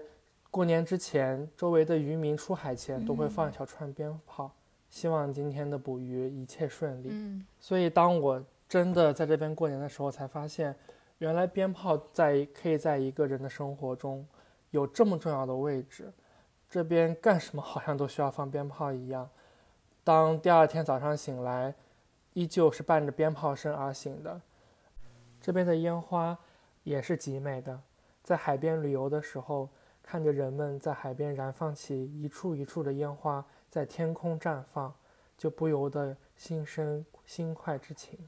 过年之前，周围的渔民出海前都会放一小串鞭炮，希望今天的捕鱼一切顺利。嗯，所以当我真的在这边过年的时候，才发现。原来鞭炮在可以在一个人的生活中有这么重要的位置，这边干什么好像都需要放鞭炮一样。当第二天早上醒来，依旧是伴着鞭炮声而醒的。这边的烟花也是极美的，在海边旅游的时候，看着人们在海边燃放起一处一处的烟花，在天空绽放，就不由得心生心快之情。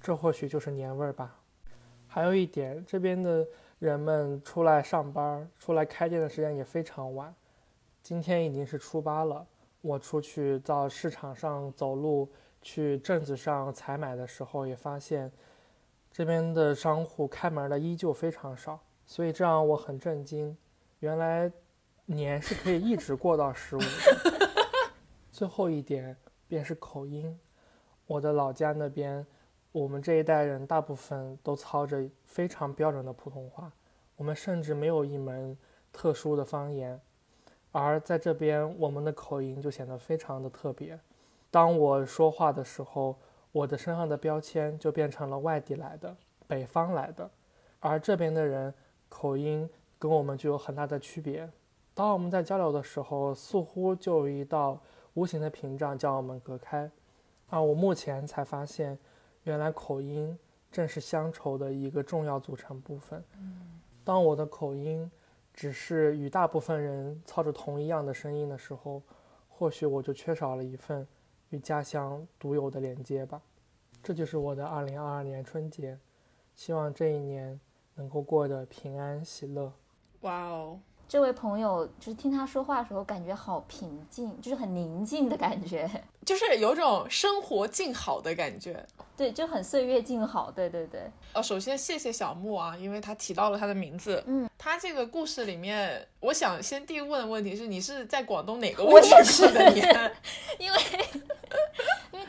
这或许就是年味儿吧。还有一点，这边的人们出来上班、出来开店的时间也非常晚。今天已经是初八了，我出去到市场上走路，去镇子上采买的时候，也发现这边的商户开门的依旧非常少，所以这让我很震惊。原来年是可以一直过到 十五的。最后一点便是口音，我的老家那边。我们这一代人大部分都操着非常标准的普通话，我们甚至没有一门特殊的方言，而在这边，我们的口音就显得非常的特别。当我说话的时候，我的身上的标签就变成了外地来的、北方来的，而这边的人口音跟我们就有很大的区别。当我们在交流的时候，似乎就有一道无形的屏障将我们隔开。啊，我目前才发现，原来口音正是乡愁的一个重要组成部分。当我的口音只是与大部分人操着同一样的声音的时候，或许我就缺少了一份与家乡独有的连接吧。这就是我的2022年春节，希望这一年能够过得平安喜乐。哇哦，这位朋友就是听他说话的时候，感觉好平静，就是很宁静的感觉。就是有种生活静好的感觉。对，就很岁月静好。对对对，呃，首先谢谢小木啊，因为他提到了他的名字。嗯，他这个故事里面，我想先第一个问的问题是，你是在广东哪个我位置的年？因为因为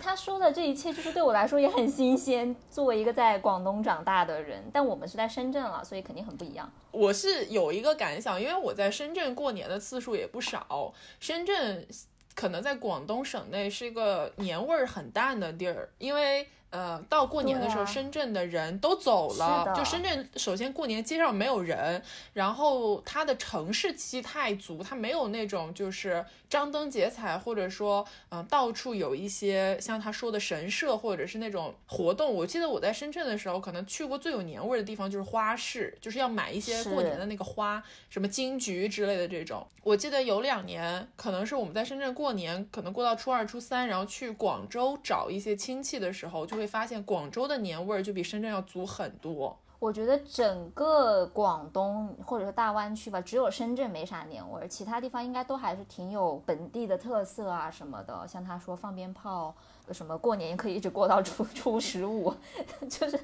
他说的这一切，就是对我来说也很新鲜。作为一个在广东长大的人，但我们是在深圳了，所以肯定很不一样。我是有一个感想，因为我在深圳过年的次数也不少。深圳可能在广东省内是一个年味儿很淡的地儿，因为呃，到过年的时候，啊深圳的人都走了。就深圳，首先过年街上没有人，然后它的城市气太足，它没有那种就是张灯结彩，或者说嗯、呃到处有一些像他说的神社或者是那种活动。我记得我在深圳的时候，可能去过最有年味儿的地方就是花市，就是要买一些过年的那个花，什么金桔之类的这种。我记得有两年，可能是我们在深圳过年，可能过到初二、初三，然后去广州找一些亲戚的时候，就会发现广州的年味儿就比深圳要足很多。我觉得整个广东或者说大湾区吧，只有深圳没啥年味儿，其他地方应该都还是挺有本地的特色啊什么的。像他说放鞭炮，什么过年可以一直过到初 初十五，就是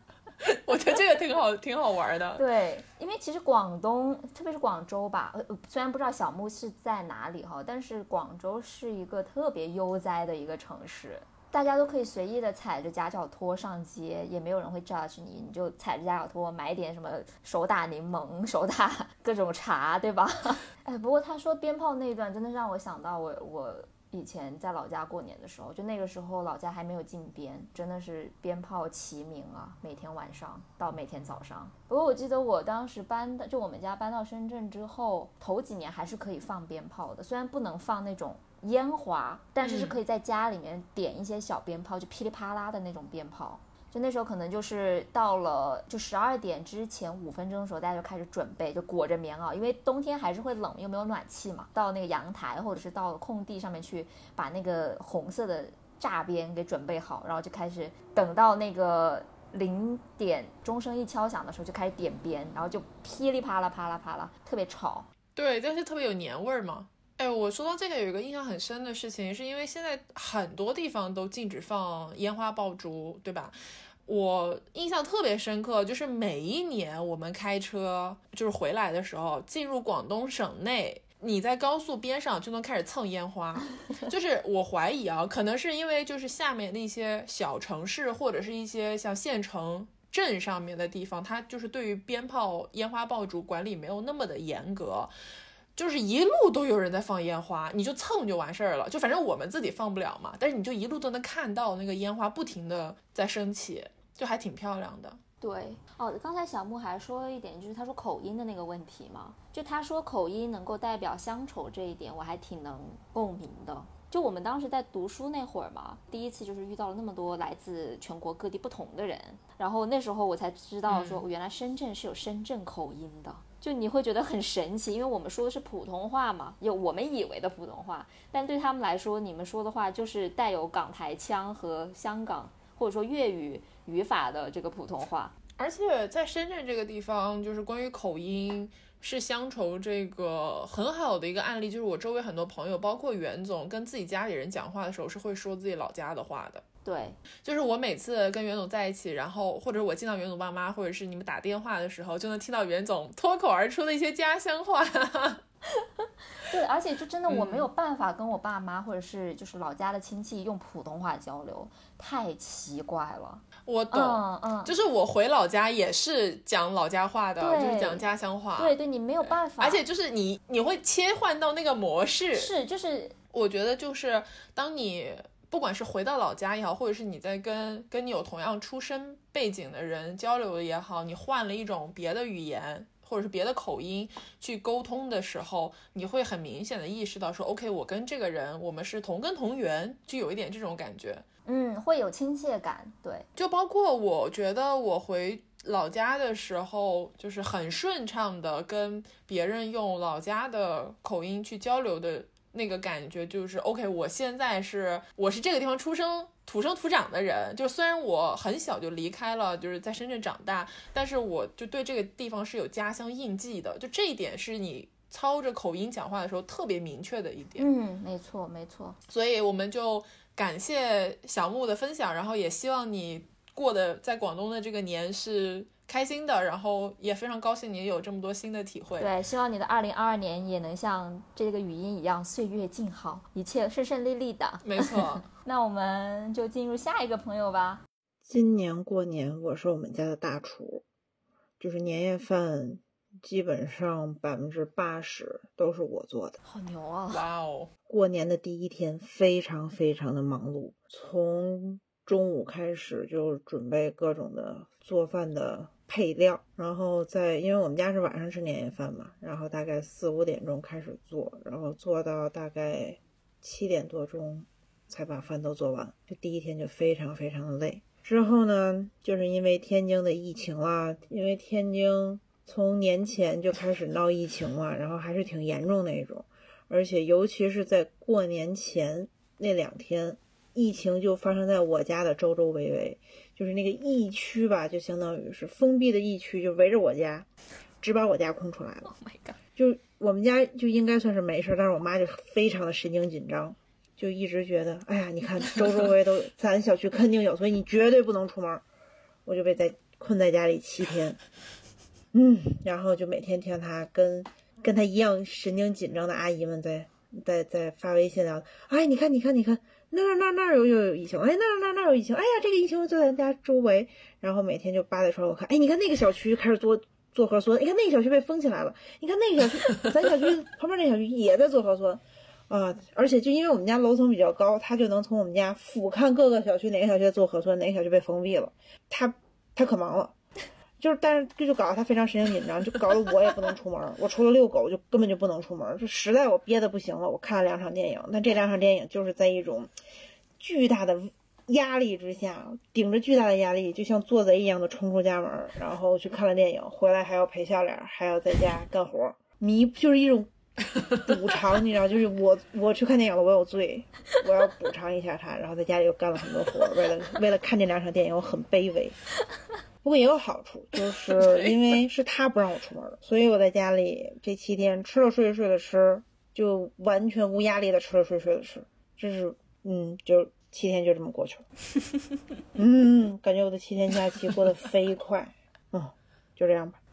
我觉得这个挺好，挺好玩的。对，因为其实广东，特别是广州吧，呃，呃虽然不知道小木是在哪里哈，但是广州是一个特别悠哉的一个城市，大家都可以随意的踩着夹脚拖上街，也没有人会 judge 你，你就踩着夹脚拖买点什么手打柠檬、手打 各种茶，对吧？哎，不过他说鞭炮那一段真的让我想到我我。以前在老家过年的时候，就那个时候老家还没有禁鞭，真的是鞭炮齐鸣啊，每天晚上到每天早上。不过我记得我当时搬的，就我们家搬到深圳之后，头几年还是可以放鞭炮的，虽然不能放那种烟花，但是是嗯可以在家里面点一些小鞭炮，就噼里啪啦的那种鞭炮。就那时候可能就是到了就十二点之前五分钟的时候，大家就开始准备，就裹着棉袄，因为冬天还是会冷，又没有暖气嘛。到那个阳台或者是到空地上面去，把那个红色的炸鞭给准备好，然后就开始等到那个零点钟声一敲响的时候，就开始点鞭，然后就噼里啪啦啪啦啪啦，特别吵。对，但是特别有年味儿嘛。哎，我说到这个有一个印象很深的事情，是因为现在很多地方都禁止放烟花爆竹，对吧？我印象特别深刻，就是每一年我们开车就是回来的时候，进入广东省内，你在高速边上就能开始蹭烟花。就是我怀疑啊，可能是因为就是下面那些小城市或者是一些像县城。镇上面的地方，它就是对于鞭炮、烟花爆竹管理没有那么的严格，就是一路都有人在放烟花，你就蹭就完事儿了。就反正我们自己放不了嘛，但是你就一路都能看到那个烟花不停的在升起，就还挺漂亮的。对，哦，刚才小木还说了一点，就是他说口音的那个问题嘛，就他说口音能够代表乡愁这一点，我还挺能共鸣的。就我们当时在读书那会儿嘛，第一次就是遇到了那么多来自全国各地不同的人，然后那时候我才知道说，原来深圳是有深圳口音的。就你会觉得很神奇，因为我们说的是普通话嘛，有我们以为的普通话，但对他们来说，你们说的话就是带有港台腔和香港或者说粤语语法的这个普通话。而且在深圳这个地方，就是关于口音是乡愁这个很好的一个案例，就是我周围很多朋友，包括袁总，跟自己家里人讲话的时候是会说自己老家的话的。对，就是我每次跟袁总在一起，然后或者我见到袁总爸妈，或者是你们打电话的时候，就能听到袁总脱口而出的一些家乡话。对，而且就真的我没有办法跟我爸妈或者是就是老家的亲戚用普通话交流，太奇怪了。我懂，嗯嗯，就是我回老家也是讲老家话的，就是讲家乡话。对对，你没有办法，而且就是你你会切换到那个模式，是就是我觉得就是当你不管是回到老家也好，或者是你在跟跟你有同样出身背景的人交流也好，你换了一种别的语言。或者是别的口音去沟通的时候，你会很明显的意识到说，OK，我跟这个人我们是同根同源，就有一点这种感觉。嗯，会有亲切感，对，就包括我觉得我回老家的时候，就是很顺畅的跟别人用老家的口音去交流的那个感觉，就是 OK，我现在是我是这个地方出生。土生土长的人，就虽然我很小就离开了，就是在深圳长大，但是我就对这个地方是有家乡印记的。就这一点是你操着口音讲话的时候特别明确的一点。嗯，没错没错。所以我们就感谢小木的分享，然后也希望你过的在广东的这个年是。开心的，然后也非常高兴你有这么多新的体会。对，希望你的二零二二年也能像这个语音一样，岁月静好，一切顺顺利利的。没错，那我们就进入下一个朋友吧。今年过年我是我们家的大厨，就是年夜饭基本上百分之八十都是我做的。好牛啊！哇哦，过年的第一天非常非常的忙碌，从中午开始就准备各种的做饭的。配料，然后在因为我们家是晚上吃年夜饭嘛，然后大概四五点钟开始做，然后做到大概七点多钟才把饭都做完。就第一天就非常非常的累。之后呢，就是因为天津的疫情啦，因为天津从年前就开始闹疫情嘛，然后还是挺严重那种，而且尤其是在过年前那两天，疫情就发生在我家的周周围围。就是那个疫区吧，就相当于是封闭的疫区，就围着我家，只把我家空出来了。Oh my god！就我们家就应该算是没事，但是我妈就非常的神经紧张，就一直觉得，哎呀，你看 周周围都咱小区肯定有，所以你绝对不能出门。我就被在困在家里七天，嗯，然后就每天听她跟跟她一样神经紧张的阿姨们在在在发微信聊，哎，你看，你看，你看。那那那有有有疫情，哎，那那那有疫情，哎呀，这个疫情就在咱家周围，然后每天就扒在窗户看，哎，你看那个小区开始做做核酸，你看那个小区被封起来了，你看那个小区，咱小区旁边那小区也在做核酸，啊，而且就因为我们家楼层比较高，他就能从我们家俯瞰各个小区，哪个小区在做核酸，哪个小区被封闭了，他他可忙了。就是，但是这就搞得他非常神经紧张，就搞得我也不能出门。我除了遛狗，就根本就不能出门。就实在我憋得不行了，我看了两场电影。那这两场电影就是在一种巨大的压力之下，顶着巨大的压力，就像做贼一样的冲出家门，然后去看了电影，回来还要陪笑脸，还要在家干活。弥就是一种补偿，你知道，就是我我去看电影了，我有罪，我要补偿一下他，然后在家里又干了很多活，为了为了看这两场电影，我很卑微。不过也有好处，就是 因为是他不让我出门，所以我在家里这七天吃了睡，睡了吃，就完全无压力的吃了睡，睡了吃。这是，嗯，就七天就这么过去了。嗯，感觉我的七天假期过得飞快。嗯，就这样吧。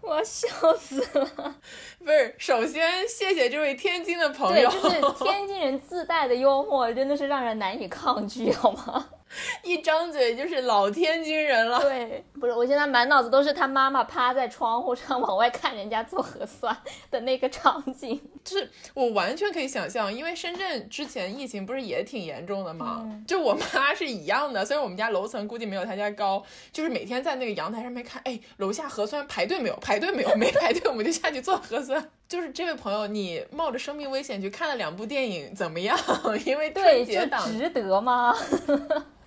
我要笑死了。不是，首先谢谢这位天津的朋友。对，就是天津人自带的幽默，真的是让人难以抗拒，好吗？一张嘴就是老天津人了。对，不是，我现在满脑子都是他妈妈趴在窗户上往外看人家做核酸的那个场景。就是我完全可以想象，因为深圳之前疫情不是也挺严重的吗？就我妈 是一样的，虽然我们家楼层估计没有他家高，就是每天在那个阳台上面看，哎，楼下核酸排队没有？排队没有？没排队，我们就下去做核酸。就是这位朋友，你冒着生命危险去看了两部电影，怎么样？因为春节档值得吗？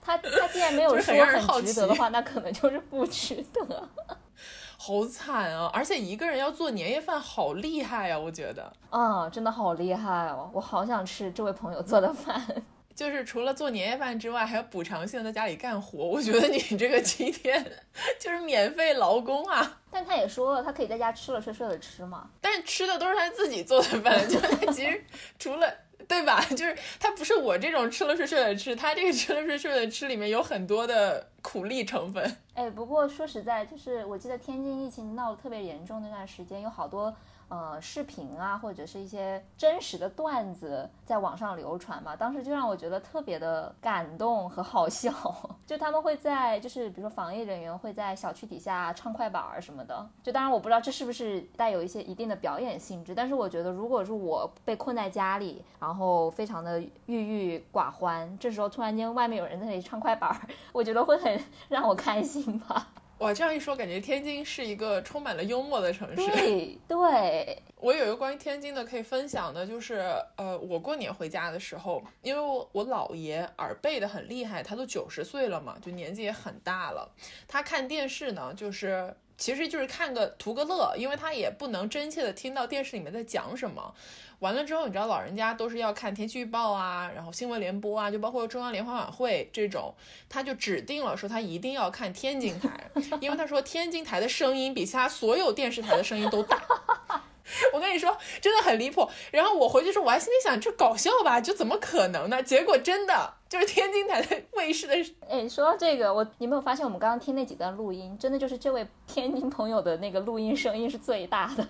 他他既然没有说很值得的话，那可能就是不值得。好惨啊！而且一个人要做年夜饭，好厉害呀！我觉得，啊，真的好厉害哦！我好想吃这位朋友做的饭。就是除了做年夜饭之外，还有补偿性在家里干活。我觉得你这个七天 就是免费劳工啊！但他也说了，他可以在家吃了睡，睡了吃嘛。但是吃的都是他自己做的饭，就他其实除了。对吧？就是它不是我这种吃了睡睡了吃，它这个吃了睡睡了吃里面有很多的苦力成分。哎，不过说实在，就是我记得天津疫情闹得特别严重那段时间，有好多呃视频啊，或者是一些真实的段子在网上流传嘛。当时就让我觉得特别的感动和好笑，就他们会在就是比如说防疫人员会在小区底下唱快板儿什么的。就当然我不知道这是不是带有一些一定的表演性质，但是我觉得如果是我被困在家里，然后非常的郁郁寡欢，这时候突然间外面有人在那里唱快板儿，我觉得会很 让我开心吧。哇，这样一说，感觉天津是一个充满了幽默的城市。对对，我有一个关于天津的可以分享的，就是呃，我过年回家的时候，因为我我姥爷耳背的很厉害，他都九十岁了嘛，就年纪也很大了。他看电视呢，就是其实就是看个图个乐，因为他也不能真切的听到电视里面在讲什么。完了之后，你知道老人家都是要看天气预报啊，然后新闻联播啊，就包括中央联欢晚会这种，他就指定了说他一定要看天津台，因为他说天津台的声音比其他所有电视台的声音都大。我跟你说，真的很离谱。然后我回去说，我还心里想，这搞笑吧？就怎么可能呢？结果真的就是天津台的卫视的，哎，说到这个，我你没有发现我们刚刚听那几段录音，真的就是这位天津朋友的那个录音声音是最大的，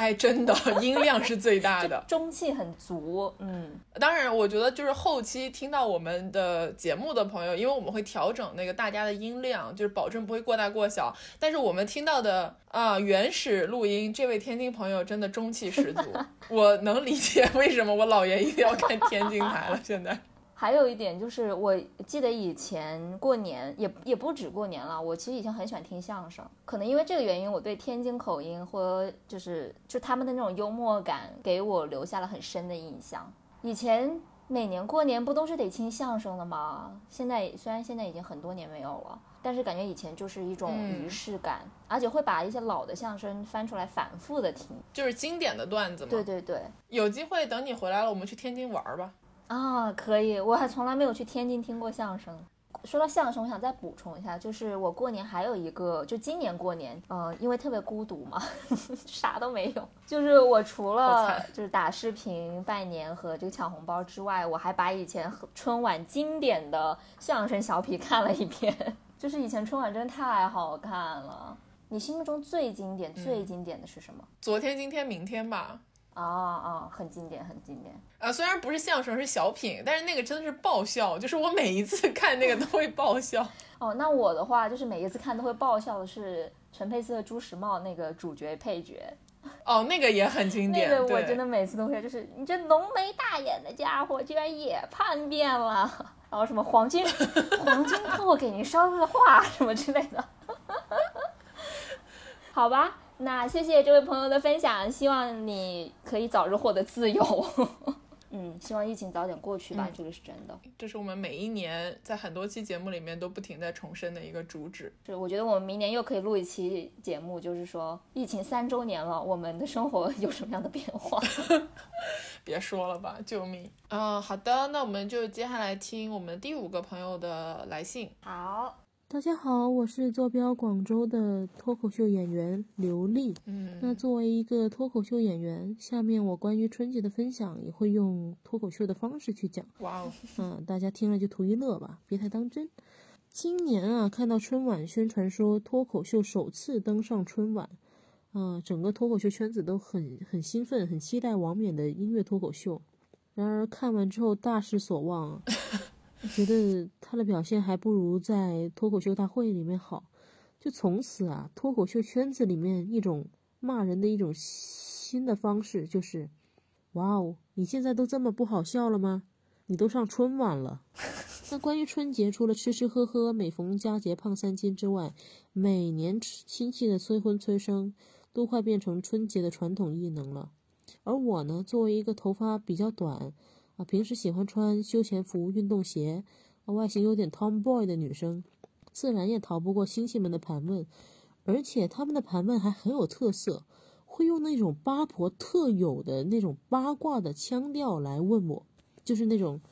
哎，真的音量是最大的。中气很足。嗯，当然，我觉得就是后期听到我们的节目的朋友，因为我们会调整那个大家的音量，就是保证不会过大过小。但是我们听到的啊、原始录音，这位天津朋友真的中气十足，我能理解为什么我姥爷一定要看天津台了。现在，还有一点就是，我记得以前过年也也不止过年了，我其实以前很喜欢听相声，可能因为这个原因，我对天津口音和就是就他们的那种幽默感，给我留下了很深的印象。以前每年过年不都是得听相声的吗？现在虽然现在已经很多年没有了，但是感觉以前就是一种嗯仪式感，而且会把一些老的相声翻出来反复的听。就是经典的段子嘛。对，对对，有机会等你回来了，我们去天津玩儿吧。啊，可以，我还从来没有去天津听过相声。说到相声，我想再补充一下，就是我过年还有一个，就今年过年，呃，因为特别孤独嘛，啥都没有。就是我除了就是打视频拜年和这个抢红包之外，我还把以前春晚经典的相声小品看了一遍。就是以前春晚真的太好看了。你心目中最经典、最经典的是什么？昨天、今天、明天吧。啊啊，很经典，很经典。啊，虽然不是相声，是小品，但是那个真的是爆笑，就是我每一次看那个都会爆笑。哦，那我的话就是每一次看都会爆笑的是陈佩斯和朱时茂那个主角配角，哦，那个也很经典，那个我真的每次都会，就是你这浓眉大眼的家伙居然也叛变了，然后什么黄金 黄金兔给您捎个话什么之类的，好吧，那谢谢这位朋友的分享，希望你可以早日获得自由。嗯，希望疫情早点过去吧，嗯这个是真的。这是我们每一年在很多期节目里面都不停在重申的一个主旨。是，我觉得我们明年又可以录一期节目，就是说疫情三周年了，我们的生活有什么样的变化？别说了吧，救命！啊、好的，那我们就接下来听我们第五个朋友的来信。好，大家好，我是坐标广州的脱口秀演员刘丽。嗯那嗯，作为一个脱口秀演员，下面我关于春节的分享也会用脱口秀的方式去讲。哇哦，嗯，大家听了就图一乐吧，别太当真。今年啊，看到春晚宣传说脱口秀首次登上春晚，啊，整个脱口秀圈子都很很兴奋，很期待王冕的音乐脱口秀。然而看完之后大失所望啊，觉得他的表现还不如在脱口秀大会里面好。就从此啊，脱口秀圈子里面一种骂人的一种新的方式就是，哇哦，你现在都这么不好笑了吗？你都上春晚了。那关于春节，除了吃吃喝喝、每逢佳节胖三斤之外，每年亲戚的催婚催生，都快变成春节的传统艺能了。而我呢，作为一个头发比较短，啊，平时喜欢穿休闲服、运动鞋，外形有点 tomboy 的女生，自然也逃不过亲戚们的盘问，而且他们的盘问还很有特色，会用那种八婆特有的那种八卦的腔调来问我，就是那种，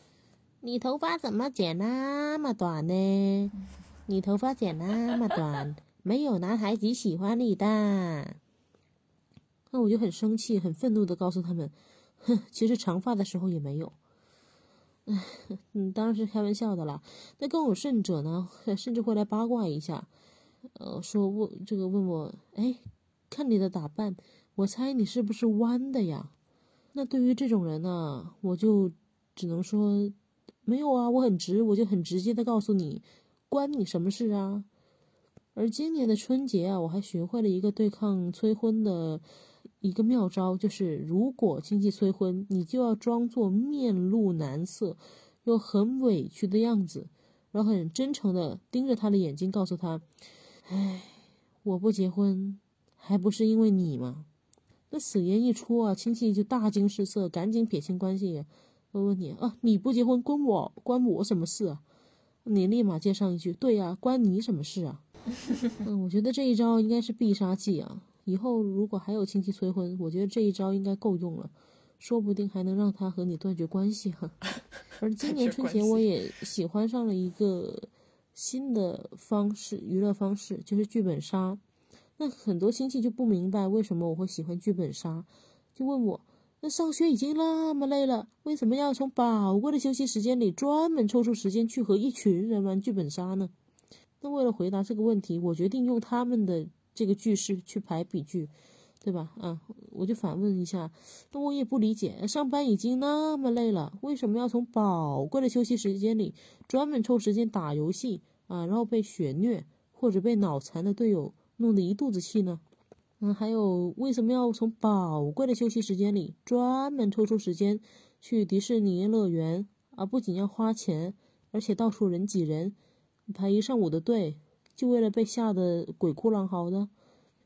你头发怎么剪那么短呢？你头发剪那么短，没有男孩子喜欢你的。那我就很生气、很愤怒的告诉他们，哼，其实长发的时候也没有。嗯，当然是开玩笑的啦。那更有甚者呢，甚至会来八卦一下，呃，说问这个问我，哎，看你的打扮，我猜你是不是弯的呀？那对于这种人呢，我就只能说，没有啊，我很直，我就很直接的告诉你，关你什么事啊？而今年的春节啊，我还学会了一个对抗催婚的一个妙招，就是如果亲戚催婚，你就要装作面露难色，又很委屈的样子，然后很真诚的盯着他的眼睛，告诉他：“唉，我不结婚，还不是因为你吗？”那此言一出啊，亲戚就大惊失色，赶紧撇清关系。我问你啊，你不结婚关我关我什么事啊？你立马接上一句：“对呀、关你什么事啊？” 嗯，我觉得这一招应该是必杀技啊！以后如果还有亲戚催婚，我觉得这一招应该够用了，说不定还能让他和你断绝关系哈、而今年春节，我也喜欢上了一个新的方式，娱乐方式，就是剧本杀。那很多亲戚就不明白为什么我会喜欢剧本杀，就问我：那上学已经那么累了，为什么要从宝贵的休息时间里专门抽出时间去和一群人玩剧本杀呢？那为了回答这个问题，我决定用他们的这个句式去排比句，对吧？啊，我就反问一下，那我也不理解，上班已经那么累了，为什么要从宝贵的休息时间里专门抽时间打游戏啊？然后被血虐或者被脑残的队友弄得一肚子气呢？嗯，还有为什么要从宝贵的休息时间里专门抽出时间去迪士尼乐园啊？不仅要花钱，而且到处人挤人。排一上午的队，就为了被吓得鬼哭狼嚎的。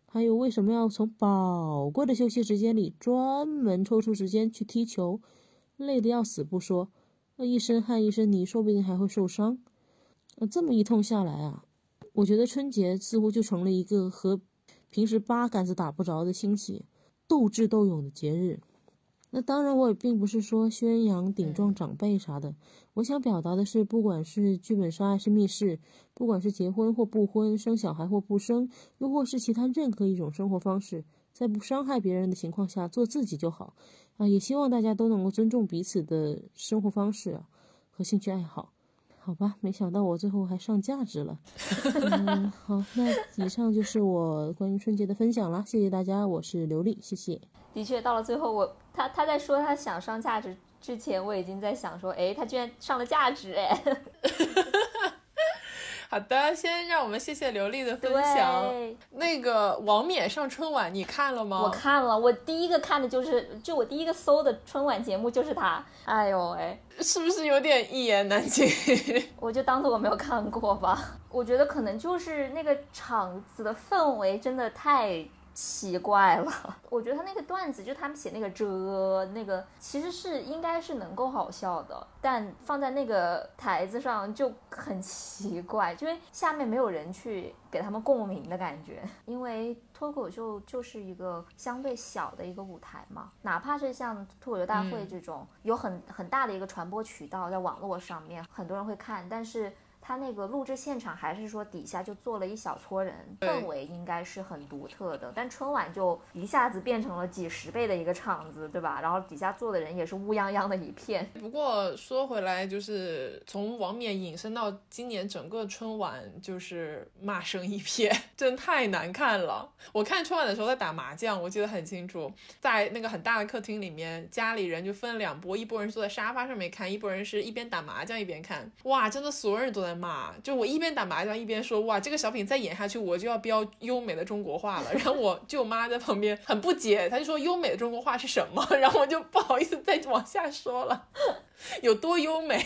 还有为什么要从宝贵的休息时间里专门抽出时间去踢球？累得要死不说，那一身汗一身泥，说不定还会受伤。呃，这么一通下来啊，我觉得春节似乎就成了一个和平时八竿子打不着的兴起、斗智斗勇的节日。那当然，我也并不是说宣扬顶撞长辈啥的。我想表达的是，不管是剧本杀还是密室，不管是结婚或不婚，生小孩或不生，又或是其他任何一种生活方式，在不伤害别人的情况下做自己就好。啊，也希望大家都能够尊重彼此的生活方式啊和兴趣爱好。好吧，没想到我最后还上价值了。嗯，好，那以上就是我关于春节的分享啦，谢谢大家，我是刘丽，谢谢。的确，到了最后我，他他在说他想上价值之前，我已经在想说，哎，他居然上了价值，哎，好的，先让我们谢谢刘丽的分享。对，那个王冕上春晚，你看了吗？我看了，我第一个看的就是，就我第一个搜的春晚节目就是他，哎呦哎，是不是有点一言难尽？我就当做我没有看过吧。我觉得可能就是那个场子的氛围真的太奇怪了。我觉得他那个段子，就他们写那个遮那个，其实是应该是能够好笑的，但放在那个台子上就很奇怪，因为下面没有人去给他们共鸣的感觉。因为脱口秀就是一个相对小的一个舞台嘛，哪怕是像脱口秀大会这种、有很很大的一个传播渠道，在网络上面很多人会看，但是。他那个录制现场还是说底下就坐了一小撮人，氛围应该是很独特的。但春晚就一下子变成了几十倍的一个场子，对吧？然后底下坐的人也是乌泱泱的一片。不过说回来，就是从王冕引申到今年整个春晚，就是骂声一片，真太难看了。我看春晚的时候在打麻将，我记得很清楚，在那个很大的客厅里面，家里人就分两拨，一拨人坐在沙发上面看，一拨人是一边打麻将一边看。哇，真的所有人都在骂，就我一边打麻将一边说，哇，这个小品再演下去，我就要飙优美的中国话了。然后我舅妈在旁边很不解，她就说优美的中国话是什么？然后我就不好意思再往下说了。有多优美？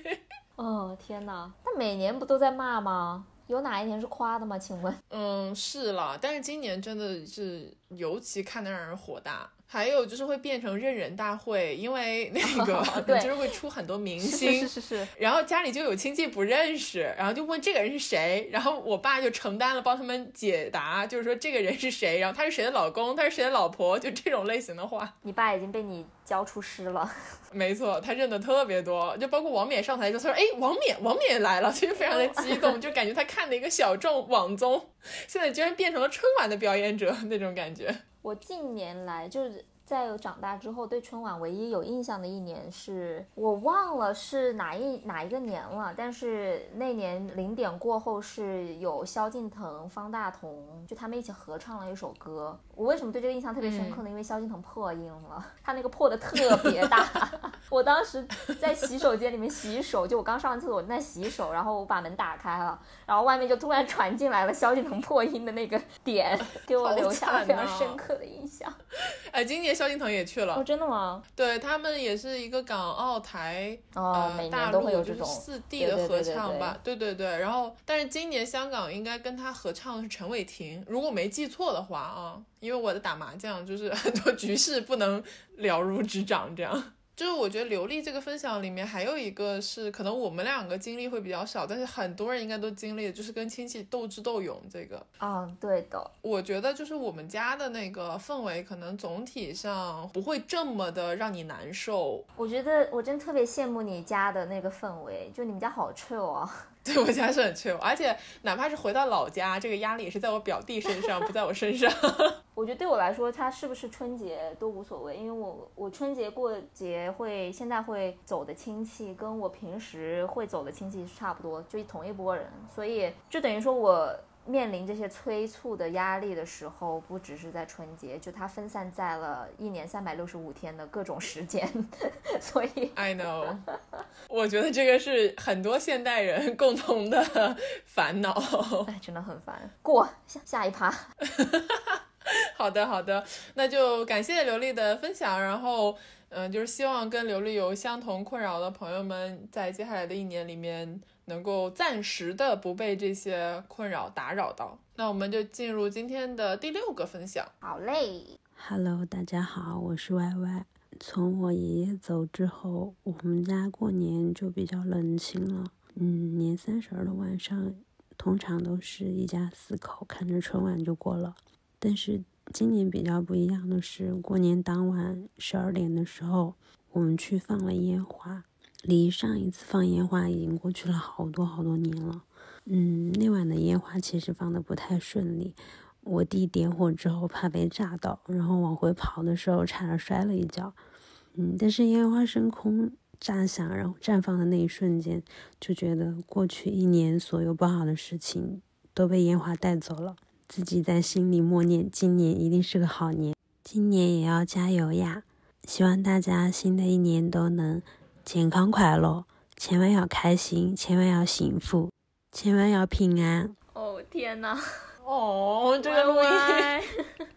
哦天哪！那每年不都在骂吗？有哪一年是夸的吗？请问？嗯，是了，但是今年真的是尤其看得让人火大。还有就是会变成认人大会，因为那 个、对就是会出很多明是星，是是是，然后家里就有亲戚不认识，然后就问这个人是谁，然后我爸就承担了帮他们解答，就是说这个人是谁，然后他是谁的老公，他是谁的老婆，就这种类型的话。你爸已经被你教出师了。没错，他认的特别多，就包括王冕上台就他说，哎，王冕，王冕来了，就非常的激动，就感觉他看的一个小众网综，现在居然变成了春晚的表演者那种感觉。我近年来就是在长大之后对春晚唯一有印象的一年是我忘了是哪一哪一个年了，但是那年零点过后是有萧敬腾、方大同，就他们一起合唱了一首歌。我为什么对这个印象特别深刻呢？因为萧敬腾破音了，他那个破的特别大。我当时在洗手间里面洗手，就我刚上完厕所在洗手，然后我把门打开了，然后外面就突然传进来了萧敬腾破音的那个点，给我留下了非常深刻的印象。哎，今年萧敬腾也去了，哦，真的吗？对他们也是一个港澳台呃大年都陆就是会有这种四地的合唱吧，对对对。然后，但是今年香港应该跟他合唱的是陈伟霆，如果没记错的话啊，因为我在打麻将，就是很多局势不能了如指掌这样。就是我觉得刘丽这个分享里面还有一个是，可能我们两个经历会比较少，但是很多人应该都经历的，就是跟亲戚斗智斗勇这个。嗯，对的，我觉得就是我们家的那个氛围，可能总体上不会这么的让你难受。我觉得我真特别羡慕你家的那个氛围，就你们家好 chill 啊。对我家是很脆弱而且哪怕是回到老家，这个压力也是在我表弟身上，不在我身上。我觉得对我来说，他是不是春节都无所谓，因为我我春节过节会现在会走的亲戚，跟我平时会走的亲戚是差不多，就同一拨人，所以就等于说我面临这些催促的压力的时候，不只是在春节，就它分散在了一年三百六十五天的各种时间，所以 I know，我觉得这个是很多现代人共同的 烦恼。哎，真的很烦。过下下一趴。好的，好的，那就感谢刘丽的分享，然后，嗯、就是希望跟刘丽有相同困扰的朋友们，在接下来的一年里面，能够暂时的不被这些困扰打扰到。那我们就进入今天的第六个分享。好嘞，Hello，大家好，我是 Y Y。从我爷爷走之后，我们家过年就比较冷清了。嗯，年三十儿的晚上，通常都是一家四口看着春晚就过了。但是今年比较不一样的是，过年当晚十二点的时候，我们去放了烟花。离上一次放烟花已经过去了好多好多年了。嗯，那晚的烟花其实放的不太顺利，我弟点火之后怕被炸到，然后往回跑的时候差点摔了一跤。嗯，但是烟花升空炸响，然后绽放的那一瞬间，就觉得过去一年所有不好的事情都被烟花带走了。自己在心里默念，今年一定是个好年，今年也要加油呀！希望大家新的一年都能健康快乐，千万要开心，千万要幸福，千万要平安。哦天哪，哦，这个录音，歪 歪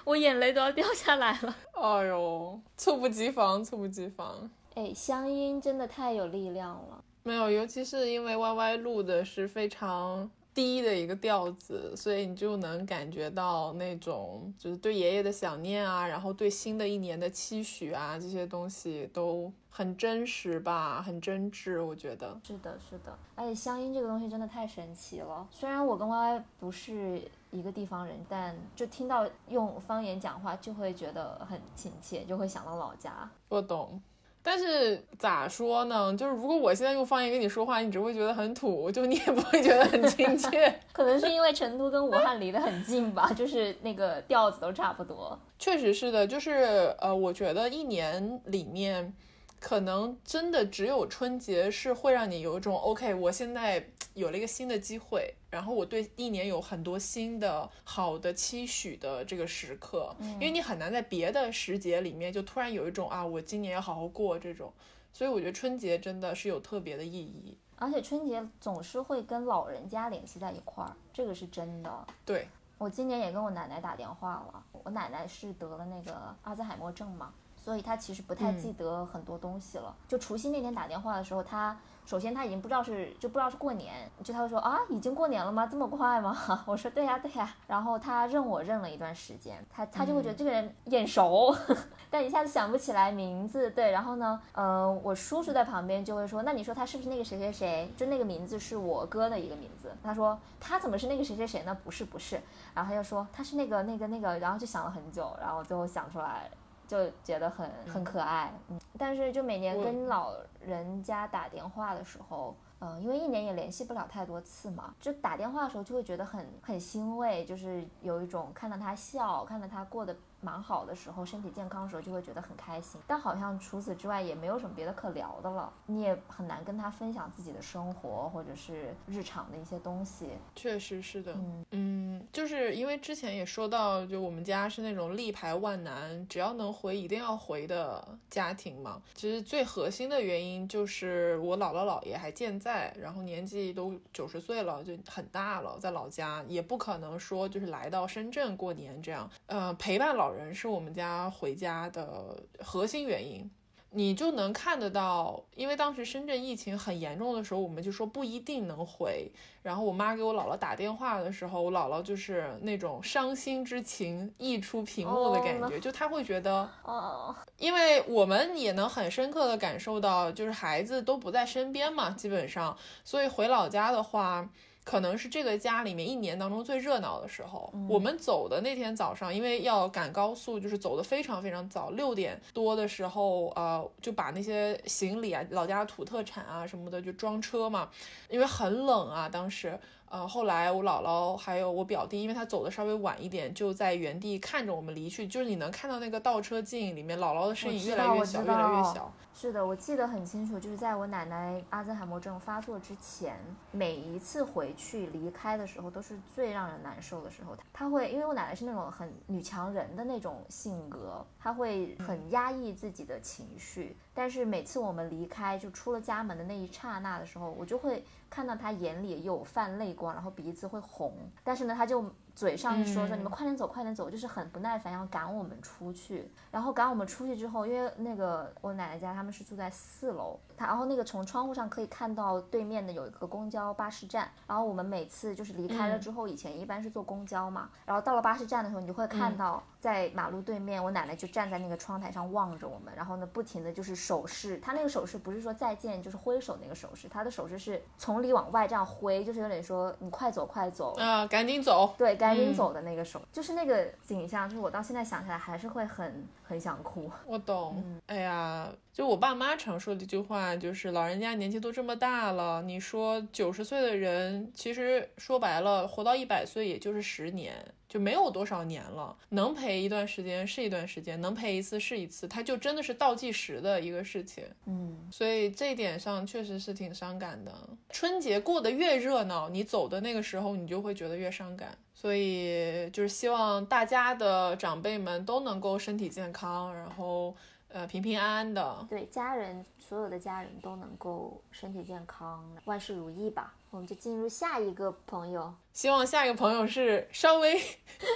我眼泪都要掉下来了。哎呦，猝不及防，猝不及防。哎，乡音真的太有力量了。没有，尤其是因为 Y Y 录的是非常低的一个调子，所以你就能感觉到那种就是对爷爷的想念啊，然后对新的一年的期许啊，这些东西都很真实吧，很真挚，我觉得。是的，是的，而且乡音这个东西真的太神奇了。虽然我跟 Y Y 不是一个地方人，但就听到用方言讲话，就会觉得很亲切，就会想到老家。我懂。但是咋说呢？就是如果我现在用方言跟你说话，你只会觉得很土，就你也不会觉得很亲切。可能是因为成都跟武汉离得很近吧，就是那个调子都差不多。确实是的，就是呃，我觉得一年里面，可能真的只有春节是会让你有一种 OK，我现在有了一个新的机会，然后我对一年有很多新的好的期许的这个时刻，嗯因为你很难在别的时节里面就突然有一种啊，我今年要好好过这种，所以我觉得春节真的是有特别的意义。而且春节总是会跟老人家联系在一块儿，这个是真的。对，我今年也跟我奶奶打电话了，我奶奶是得了那个阿兹海默症嘛，所以他其实不太记得很多东西了。就除夕那天打电话的时候，他首先他已经不知道是就不知道是过年，就他会说啊，已经过年了吗？这么快吗？我说对呀、对呀、然后他认我认了一段时间，他他就会觉得这个人眼熟，但一下子想不起来名字。对，然后呢，呃，我叔叔在旁边就会说，那你说他是不是那个谁谁谁？就那个名字是我哥的一个名字。他说他怎么是那个谁谁谁呢？不是不是，然后他就说他是那个那个那个，然后就想了很久，然后最后想出来，就觉得很很可爱。嗯，但是就每年跟老人家打电话的时候，嗯，因为一年也联系不了太多次嘛，就打电话的时候就会觉得很很欣慰，就是有一种看到他笑，看到他过得蛮好的时候，身体健康的时候，就会觉得很开心。但好像除此之外也没有什么别的可聊的了，你也很难跟他分享自己的生活或者是日常的一些东西。确实是的，嗯嗯，就是因为之前也说到，就我们家是那种力排万难，只要能回一定要回的家庭嘛。其实最核心的原因就是我姥姥姥爷还健在，然后年纪都九十岁了，就很大了，在老家也不可能说就是来到深圳过年这样。呃，陪伴老人是我们家回家的核心原因。你就能看得到，因为当时深圳疫情很严重的时候，我们就说不一定能回。然后我妈给我姥姥打电话的时候，我姥姥就是那种伤心之情溢出屏幕的感觉，就她会觉得，哦，因为我们也能很深刻的感受到，就是孩子都不在身边嘛，基本上，所以回老家的话。可能是这个家里面一年当中最热闹的时候。我们走的那天早上，因为要赶高速，就是走的非常非常早，六点多的时候，呃，就把那些行李啊、老家土特产啊什么的就装车嘛，因为很冷啊，当时。呃，后来我姥姥还有我表弟，因为他走的稍微晚一点，就在原地看着我们离去。就是你能看到那个倒车镜里面，姥姥的身影越来越小，越来越小。是的，我记得很清楚，就是在我奶奶阿兹海默症发作之前，每一次回去离开的时候，都是最让人难受的时候。她会，因为我奶奶是那种很女强人的那种性格，她会很压抑自己的情绪。但是每次我们离开，就出了家门的那一刹那的时候，我就会看到他眼里有泛泪光，然后鼻子会红。但是呢，他就。嘴上说说你们快点走，快点走，就是很不耐烦，要赶我们出去。然后赶我们出去之后，因为那个我奶奶家他们是住在四楼，他然后那个从窗户上可以看到对面的有一个公交巴士站。然后我们每次就是离开了之后，以前一般是坐公交嘛，然后到了巴士站的时候，你就会看到在马路对面，我奶奶就站在那个窗台上望着我们，然后呢不停的就是手势，她那个手势不是说再见，就是挥手那个手势，她的手势是从里往外这样挥，就是有点说你快走快走啊，赶紧走，对，赶紧走的那个手，就是那个景象，就是我到现在想起来还是会很很想哭。我懂，哎呀，就我爸妈常说的一句话，就是老人家年纪都这么大了，你说九十岁的人，其实说白了，活到一百岁也就是十年，就没有多少年了。能陪一段时间是一段时间，能陪一次是一次，它就真的是倒计时的一个事情。嗯，所以这一点上确实是挺伤感的。春节过得越热闹，你走的那个时候，你就会觉得越伤感。所以就是希望大家的长辈们都能够身体健康，然后呃平平安安的。对，家人所有的家人都能够身体健康，万事如意吧。我们就进入下一个朋友，希望下一个朋友是稍微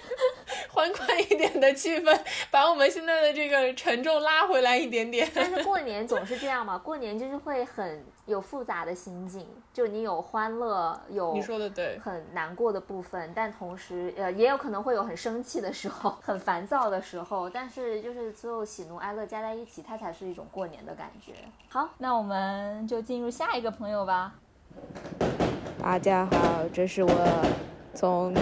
欢快一点的气氛，把我们现在的这个沉重拉回来一点点。但是 过年总是这样嘛，过年就是会很有复杂的心境，就你有欢乐，有你说的对，很难过的部分，但同时呃也有可能会有很生气的时候，很烦躁的时候，但是就是所有喜怒哀乐加在一起，它才是一种过年的感觉。好，那我们就进入下一个朋友吧。大家好，这是我从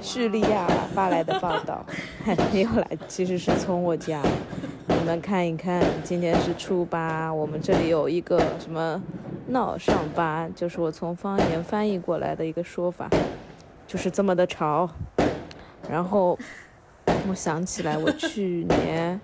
叙利亚发来的报道，还 没有来，其实是从我家。你们看一看，今天是初八，我们这里有一个什么闹上八，就是我从方言翻译过来的一个说法，就是这么的潮。然后我想起来，我去年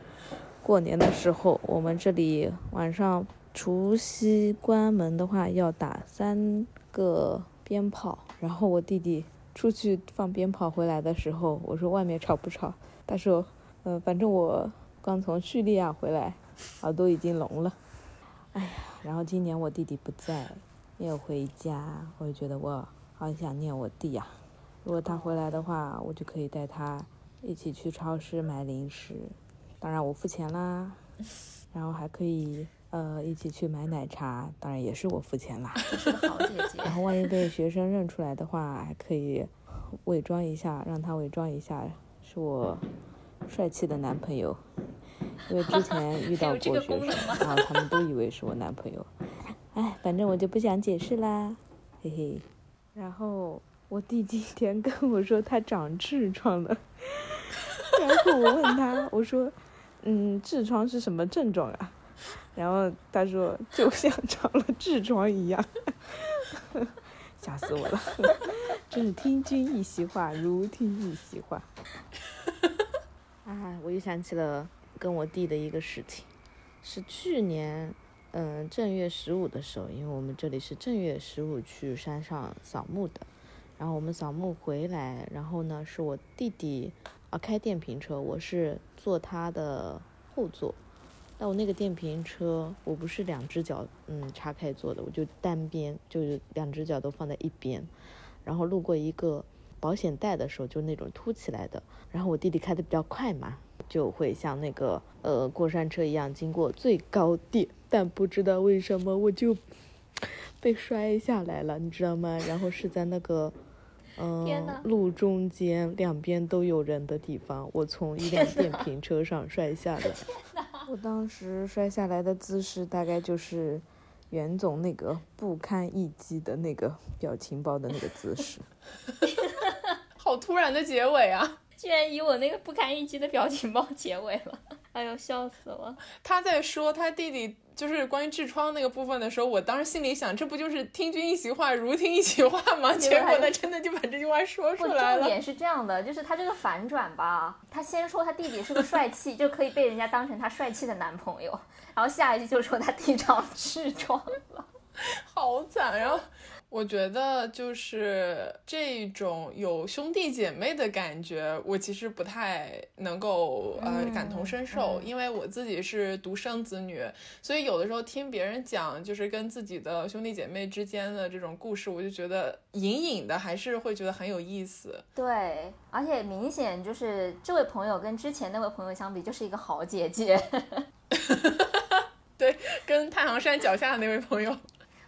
过年的时候，我们这里晚上除夕关门的话要打三。个鞭炮，然后我弟弟出去放鞭炮回来的时候，我说外面吵不吵？他说，呃，反正我刚从叙利亚回来，耳朵已经聋了。哎呀，然后今年我弟弟不在，没有回家，我就觉得我好想念我弟呀。如果他回来的话，我就可以带他一起去超市买零食，当然我付钱啦，然后还可以。呃，一起去买奶茶，当然也是我付钱啦。是个好姐姐。然后万一被学生认出来的话，还可以伪装一下，让他伪装一下是我帅气的男朋友。因为之前 遇到过学生，然后他们都以为是我男朋友。哎，反正我就不想解释啦，嘿嘿。然后我弟今天跟我说他长痔疮了，然后我问他，我说，嗯，痔疮是什么症状啊？然后他说就像长了痔疮一样，吓死我了！真是听君一席话，如听一席话。啊，我又想起了跟我弟的一个事情，是去年，嗯，正月十五的时候，因为我们这里是正月十五去山上扫墓的，然后我们扫墓回来，然后呢，是我弟弟啊开电瓶车，我是坐他的后座。但我那个电瓶车，我不是两只脚嗯叉开坐的，我就单边，就是两只脚都放在一边。然后路过一个保险带的时候，就那种凸起来的。然后我弟弟开的比较快嘛，就会像那个呃过山车一样经过最高点，但不知道为什么我就被摔下来了，你知道吗？然后是在那个。嗯，路中间两边都有人的地方，我从一辆电瓶车上摔下来。我当时摔下来的姿势大概就是袁总那个不堪一击的那个表情包的那个姿势。好突然的结尾啊！居然以我那个不堪一击的表情包结尾了，哎呦，笑死了！他在说他弟弟就是关于痔疮那个部分的时候，我当时心里想，这不就是听君一席话，如听一席话吗？结果他真的就把这句话说出来了。重点是这样的，就是他这个反转吧，他先说他弟弟是个帅气，就可以被人家当成他帅气的男朋友，然后下一句就说他弟长痔疮了，好惨，然后。我觉得就是这种有兄弟姐妹的感觉，我其实不太能够呃感同身受，因为我自己是独生子女，所以有的时候听别人讲就是跟自己的兄弟姐妹之间的这种故事，我就觉得隐隐的还是会觉得很有意思。对，而且明显就是这位朋友跟之前那位朋友相比，就是一个好姐姐。对，跟太行山脚下的那位朋友。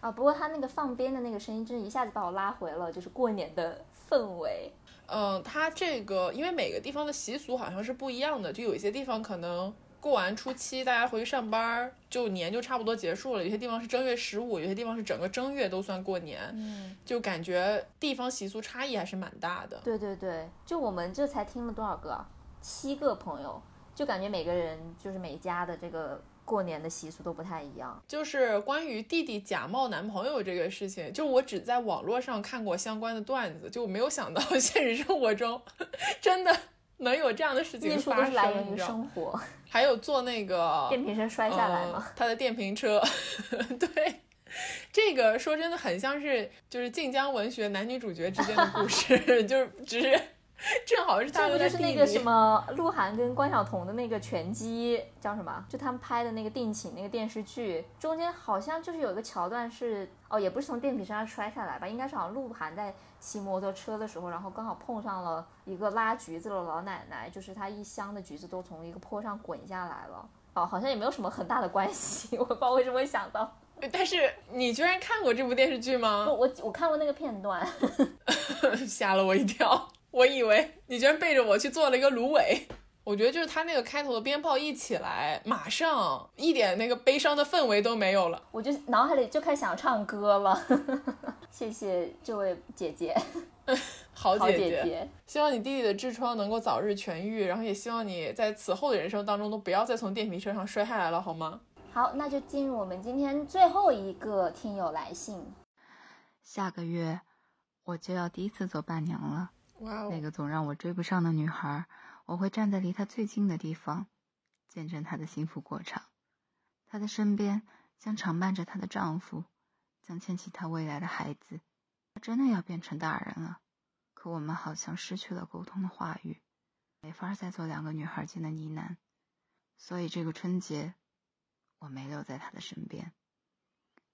啊，不过他那个放鞭的那个声音，真一下子把我拉回了，就是过年的氛围。嗯，他这个因为每个地方的习俗好像是不一样的，就有一些地方可能过完初七大家回去上班，就年就差不多结束了；有些地方是正月十五，有些地方是整个正月都算过年。嗯，就感觉地方习俗差异还是蛮大的。对对对，就我们这才听了多少个？七个朋友，就感觉每个人就是每家的这个。过年的习俗都不太一样，就是关于弟弟假冒男朋友这个事情，就我只在网络上看过相关的段子，就我没有想到 现实生活中真的能有这样的事情发生。是来源于生活，还有坐那个 电瓶车摔下来吗？他的电瓶车，对，这个说真的很像是就是晋江文学男女主角之间的故事，就是只是。正好是他不就是那个什么鹿晗跟关晓彤的那个拳击叫什么？就他们拍的那个定情那个电视剧，中间好像就是有一个桥段是哦，也不是从电瓶车上摔下来吧？应该是好像鹿晗在骑摩托车的时候，然后刚好碰上了一个拉橘子的老奶奶，就是他一箱的橘子都从一个坡上滚下来了。哦，好像也没有什么很大的关系，我不知道为什么会想到。但是你居然看过这部电视剧吗？我我看过那个片段，吓了我一跳。我以为你居然背着我去做了一个芦苇，我觉得就是他那个开头的鞭炮一起来，马上一点那个悲伤的氛围都没有了，我就脑海里就开始想唱歌了。谢谢这位姐姐，好姐姐，希望你弟弟的痔疮能够早日痊愈，然后也希望你在此后的人生当中都不要再从电瓶车上摔下来了，好吗？好，那就进入我们今天最后一个听友来信。下个月我就要第一次做伴娘了。那个总让我追不上的女孩，我会站在离她最近的地方，见证她的幸福过程。她的身边将常伴着她的丈夫，将牵起她未来的孩子。她真的要变成大人了，可我们好像失去了沟通的话语，没法再做两个女孩间的呢喃。所以这个春节，我没留在她的身边。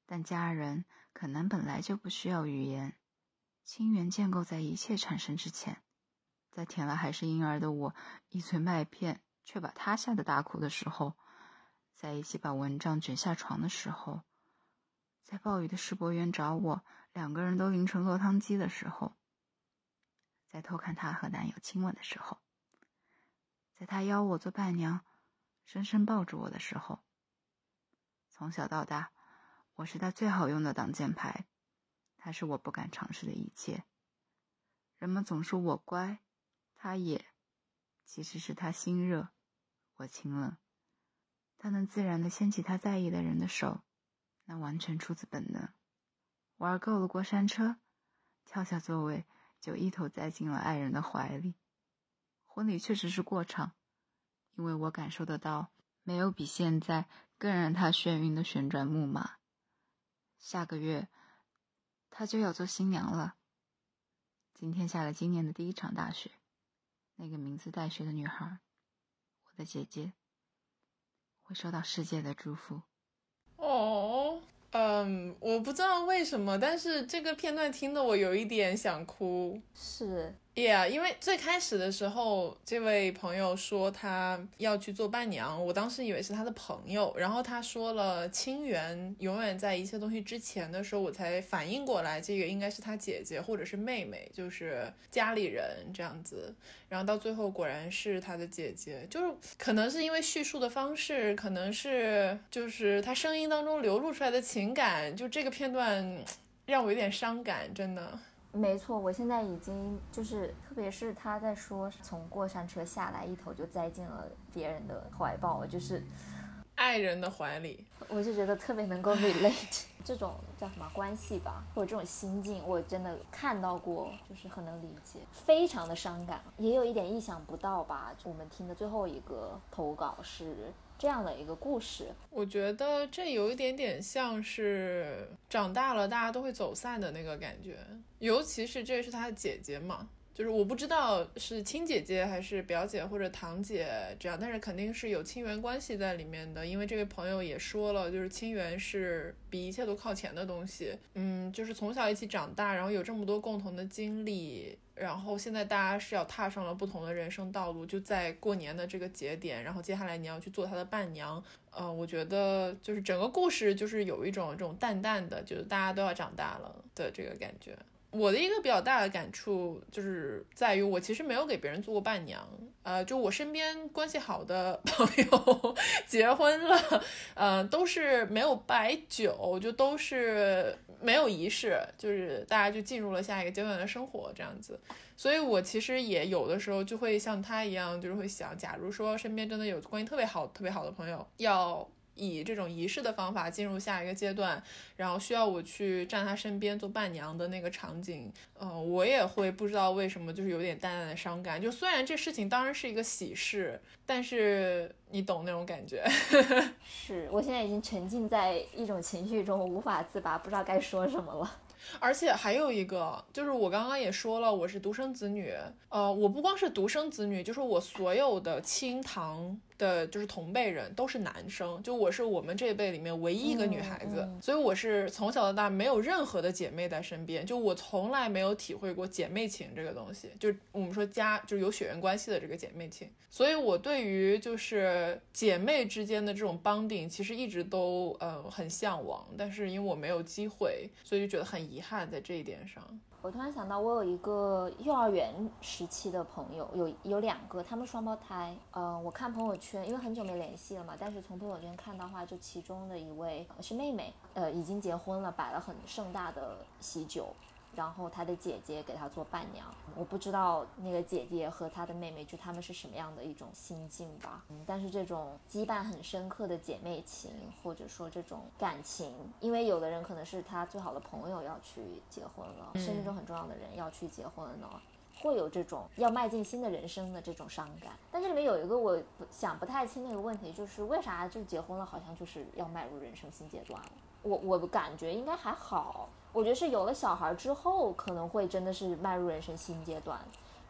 但家人可能本来就不需要语言。亲缘建构在一切产生之前，在舔了还是婴儿的我一嘴麦片，却把他吓得大哭的时候，在一起把蚊帐卷下床的时候，在暴雨的世博园找我，两个人都淋成落汤鸡的时候，在偷看他和男友亲吻的时候，在他邀我做伴娘，深深抱住我的时候，从小到大，我是他最好用的挡箭牌。他是我不敢尝试的一切。人们总说我乖，他也，其实是他心热，我清冷。他能自然的牵起他在意的人的手，那完全出自本能。玩够了过山车，跳下座位就一头栽进了爱人的怀里。婚礼确实是过场，因为我感受得到，没有比现在更让他眩晕的旋转木马。下个月，她就要做新娘了。今天下了今年的第一场大雪，那个名字带雪的女孩，我的姐姐，会收到世界的祝福。哦。嗯，我不知道为什么，但是这个片段听得我有一点想哭。是，Yeah，因为最开始的时候，这位朋友说他要去做伴娘，我当时以为是他的朋友，然后他说了亲缘永远在一切东西之前的时候，我才反应过来，这个应该是他姐姐或者是妹妹，就是家里人这样子。然后到最后果然是他的姐姐，就是可能是因为叙述的方式，可能是就是他声音当中流露出来的情感，就这个片段让我有点伤感，真的。没错，我现在已经就是，特别是他在说从过山车下来，一头就栽进了别人的怀抱，就是。爱人的怀里，我就觉得特别能够 relate 这种叫什么关系吧，或者这种心境，我真的看到过，就是很能理解，非常的伤感，也有一点意想不到吧。我们听的最后一个投稿是这样的一个故事，我觉得这有一点点像是长大了大家都会走散的那个感觉，尤其是这是他的姐姐嘛。就是我不知道是亲姐姐还是表姐或者堂姐这样，但是肯定是有亲缘关系在里面的。因为这位朋友也说了，就是亲缘是比一切都靠前的东西。嗯，就是从小一起长大，然后有这么多共同的经历，然后现在大家是要踏上了不同的人生道路，就在过年的这个节点，然后接下来你要去做他的伴娘。呃，我觉得就是整个故事就是有一种这种淡淡的，就是大家都要长大了的这个感觉。我的一个比较大的感触就是在于，我其实没有给别人做过伴娘，呃，就我身边关系好的 朋友结婚了，嗯，都是没有摆酒，就都是没有仪式，就是大家就进入了下一个阶段的生活这样子。所以我其实也有的时候就会像他一样，就是会想，假如说身边真的有关系特别好、特别好的朋友要。以这种仪式的方法进入下一个阶段，然后需要我去站他身边做伴娘的那个场景，嗯，我也会不知道为什么，就是有点淡淡的伤感。就虽然这事情当然是一个喜事，但是你懂那种感觉。是我现在已经沉浸在一种情绪中，无法自拔，不知道该说什么了。而且还有一个，就是我刚刚也说了，我是独生子女。呃，我不光是独生子女，就是我所有的亲堂的，就是同辈人都是男生。就我是我们这一辈里面唯一一个女孩子，所以我是从小到大没有任何的姐妹在身边，就我从来没有体会过姐妹情这个东西。就我们说家就是有血缘关系的这个姐妹情，所以我对于就是姐妹之间的这种帮顶，其实一直都呃很向往，但是因为我没有机会，所以就觉得很遗。遗憾在这一点上，我突然想到，我有一个幼儿园时期的朋友，有有两个，他们双胞胎。呃，我看朋友圈，因为很久没联系了嘛，但是从朋友圈看的话，就其中的一位是妹妹，呃，已经结婚了，摆了很盛大的喜酒。然后他的姐姐给他做伴娘，我不知道那个姐姐和他的妹妹就他们是什么样的一种心境吧。嗯，但是这种羁绊很深刻的姐妹情，或者说这种感情，因为有的人可能是他最好的朋友要去结婚了，生命中很重要的人要去结婚了，会有这种要迈进新的人生的这种伤感。但这里面有一个我想不太清的一个问题，就是为啥就结婚了好像就是要迈入人生新阶段了？我我感觉应该还好。我觉得是有了小孩之后，可能会真的是迈入人生新阶段。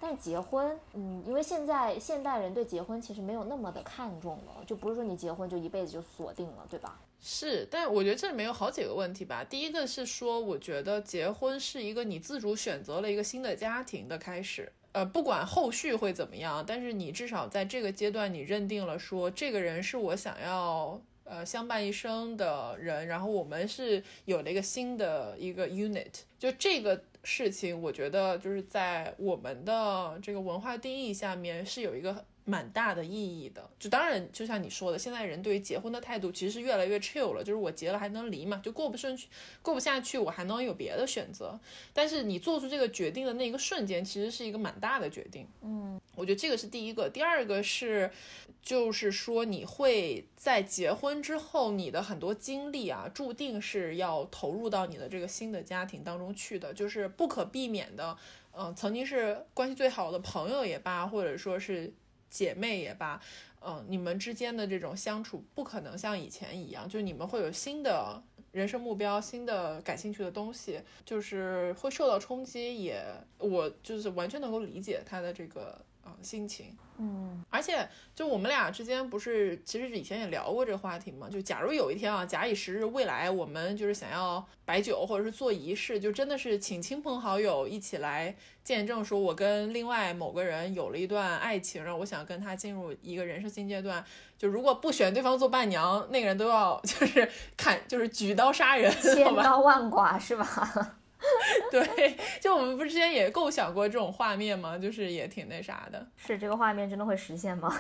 但结婚，嗯，因为现在现代人对结婚其实没有那么的看重了，就不是说你结婚就一辈子就锁定了，对吧？是，但我觉得这里面有好几个问题吧。第一个是说，我觉得结婚是一个你自主选择了一个新的家庭的开始，呃，不管后续会怎么样，但是你至少在这个阶段，你认定了说这个人是我想要。呃，相伴一生的人，然后我们是有了一个新的一个 unit，就这个事情，我觉得就是在我们的这个文化定义下面是有一个蛮大的意义的。就当然，就像你说的，现在人对于结婚的态度其实是越来越 chill 了，就是我结了还能离嘛，就过不顺去，过不下去，我还能有别的选择。但是你做出这个决定的那一个瞬间，其实是一个蛮大的决定。嗯，我觉得这个是第一个。第二个是，就是说你会在结婚之后，你的很多精力啊，注定是要投入到你的这个新的家庭当中去的，就是不可避免的。嗯，曾经是关系最好的朋友也罢，或者说是姐妹也罢，嗯，你们之间的这种相处不可能像以前一样，就你们会有新的人生目标、新的感兴趣的东西，就是会受到冲击。也，我就是完全能够理解他的这个啊心情。嗯，而且就我们俩之间不是，其实以前也聊过这个话题嘛。就假如有一天啊，假以时日，未来我们就是想要摆酒或者是做仪式，就真的是请亲朋好友一起来见证，说我跟另外某个人有了一段爱情，然后我想跟他进入一个人生新阶段。就如果不选对方做伴娘，那个人都要 就是砍，就是举刀杀人，千刀万剐是吧？对，就我们不之前也构想过这种画面吗？就是也挺那啥的。是这个画面真的会实现吗？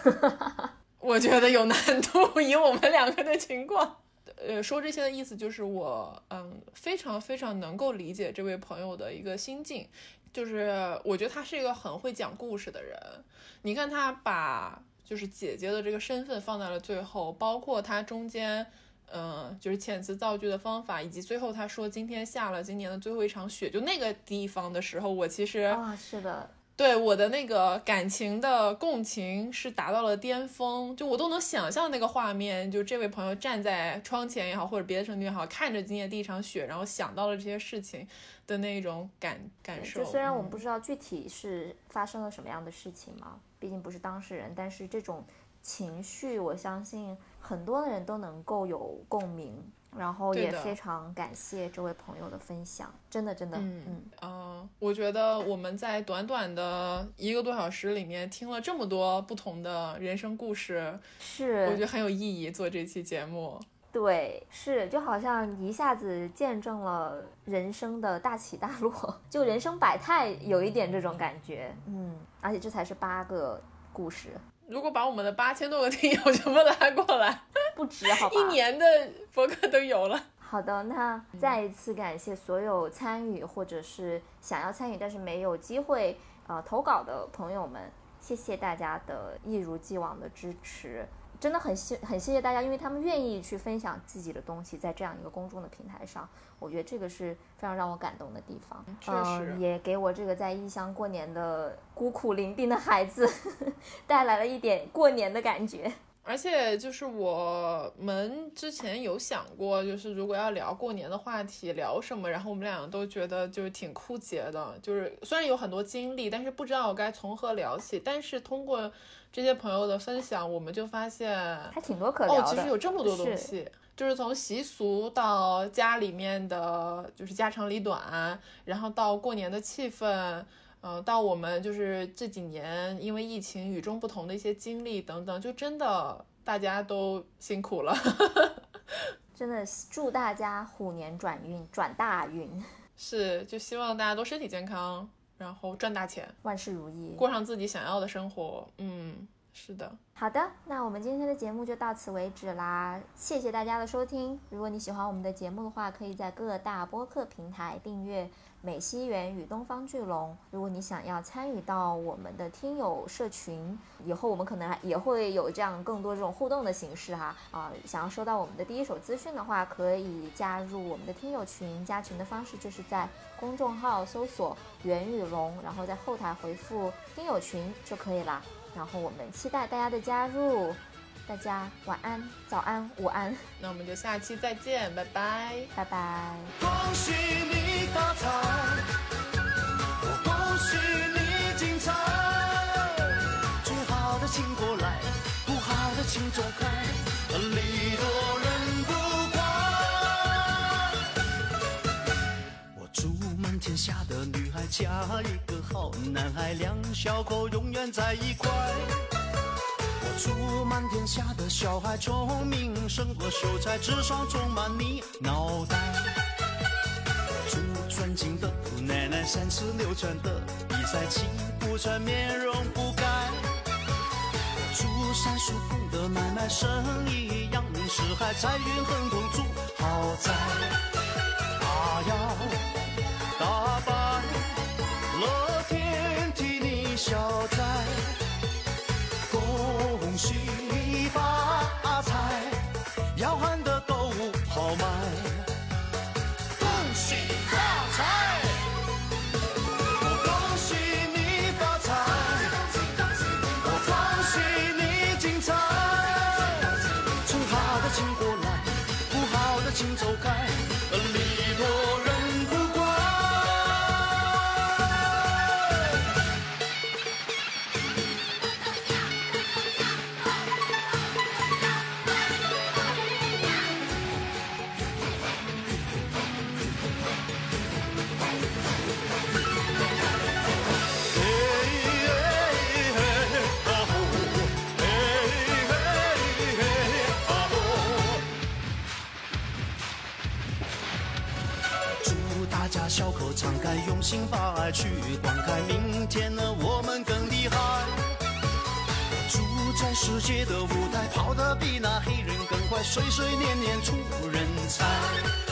我觉得有难度，以我们两个的情况。呃，说这些的意思就是我，嗯，非常非常能够理解这位朋友的一个心境。就是我觉得他是一个很会讲故事的人。你看他把就是姐姐的这个身份放在了最后，包括他中间。嗯，就是遣词造句的方法，以及最后他说今天下了今年的最后一场雪，就那个地方的时候，我其实啊，是的，对我的那个感情的共情是达到了巅峰，就我都能想象那个画面，就这位朋友站在窗前也好，或者别的城市也好，看着今年第一场雪，然后想到了这些事情的那种感感受。就虽然我们不知道具体是发生了什么样的事情嘛，毕竟不是当事人，但是这种情绪，我相信。很多人都能够有共鸣，然后也非常感谢这位朋友的分享，真的真的，嗯嗯啊，我觉得我们在短短的一个多小时里面听了这么多不同的人生故事，是我觉得很有意义。做这期节目，对，是就好像一下子见证了人生的大起大落，就人生百态，有一点这种感觉，嗯，而且这才是八个故事。如果把我们的八千多个听友全部拉过来，不止好吧？一年的博客都有了。好的，那再一次感谢所有参与或者是想要参与但是没有机会呃投稿的朋友们，谢谢大家的一如既往的支持。真的很谢很谢谢大家，因为他们愿意去分享自己的东西在这样一个公众的平台上，我觉得这个是非常让我感动的地方。确实，也给我这个在异乡过年的孤苦伶仃的孩子 带来了一点过年的感觉。而且就是我们之前有想过，就是如果要聊过年的话题，聊什么？然后我们两个都觉得就是挺枯竭的，就是虽然有很多经历，但是不知道该从何聊起。但是通过。这些朋友的分享，我们就发现还挺多可聊的。哦，其实有这么多东西，就是从习俗到家里面的就是家长里短，然后到过年的气氛，嗯，到我们就是这几年因为疫情与众不同的一些经历等等，就真的大家都辛苦了。真的祝大家虎年转运转大运。是，就希望大家都身体健康。然后赚大钱，万事如意，过上自己想要的生活。嗯，是的。好的，那我们今天的节目就到此为止啦，谢谢大家的收听。如果你喜欢我们的节目的话，可以在各大播客平台订阅。美西园与东方巨龙，如果你想要参与到我们的听友社群，以后我们可能也会有这样更多这种互动的形式哈啊，想要收到我们的第一手资讯的话，可以加入我们的听友群，加群的方式就是在公众号搜索袁宇龙，然后在后台回复听友群就可以了。然后我们期待大家的加入，大家晚安、早安、午安，那我们就下期再见，拜拜，拜拜。恭喜你！发财！我恭喜你精彩！最好的请过来，不好的请走开，礼多人不怪。我祝满天下的女孩嫁一个好男孩，两小口永远在一块。我祝满天下的小孩聪明胜过秀才，智商充满你脑袋。尊敬的姑奶奶，三尺六寸的比赛，气不喘，面容不改。如山树碰的买卖生意，扬名四海，财运亨通，住豪宅。大摇大摆乐天替你消灾，恭喜心把爱去灌溉，明天的我们更厉害。住在世界的舞台跑得比那黑人更快，岁岁年年出人才。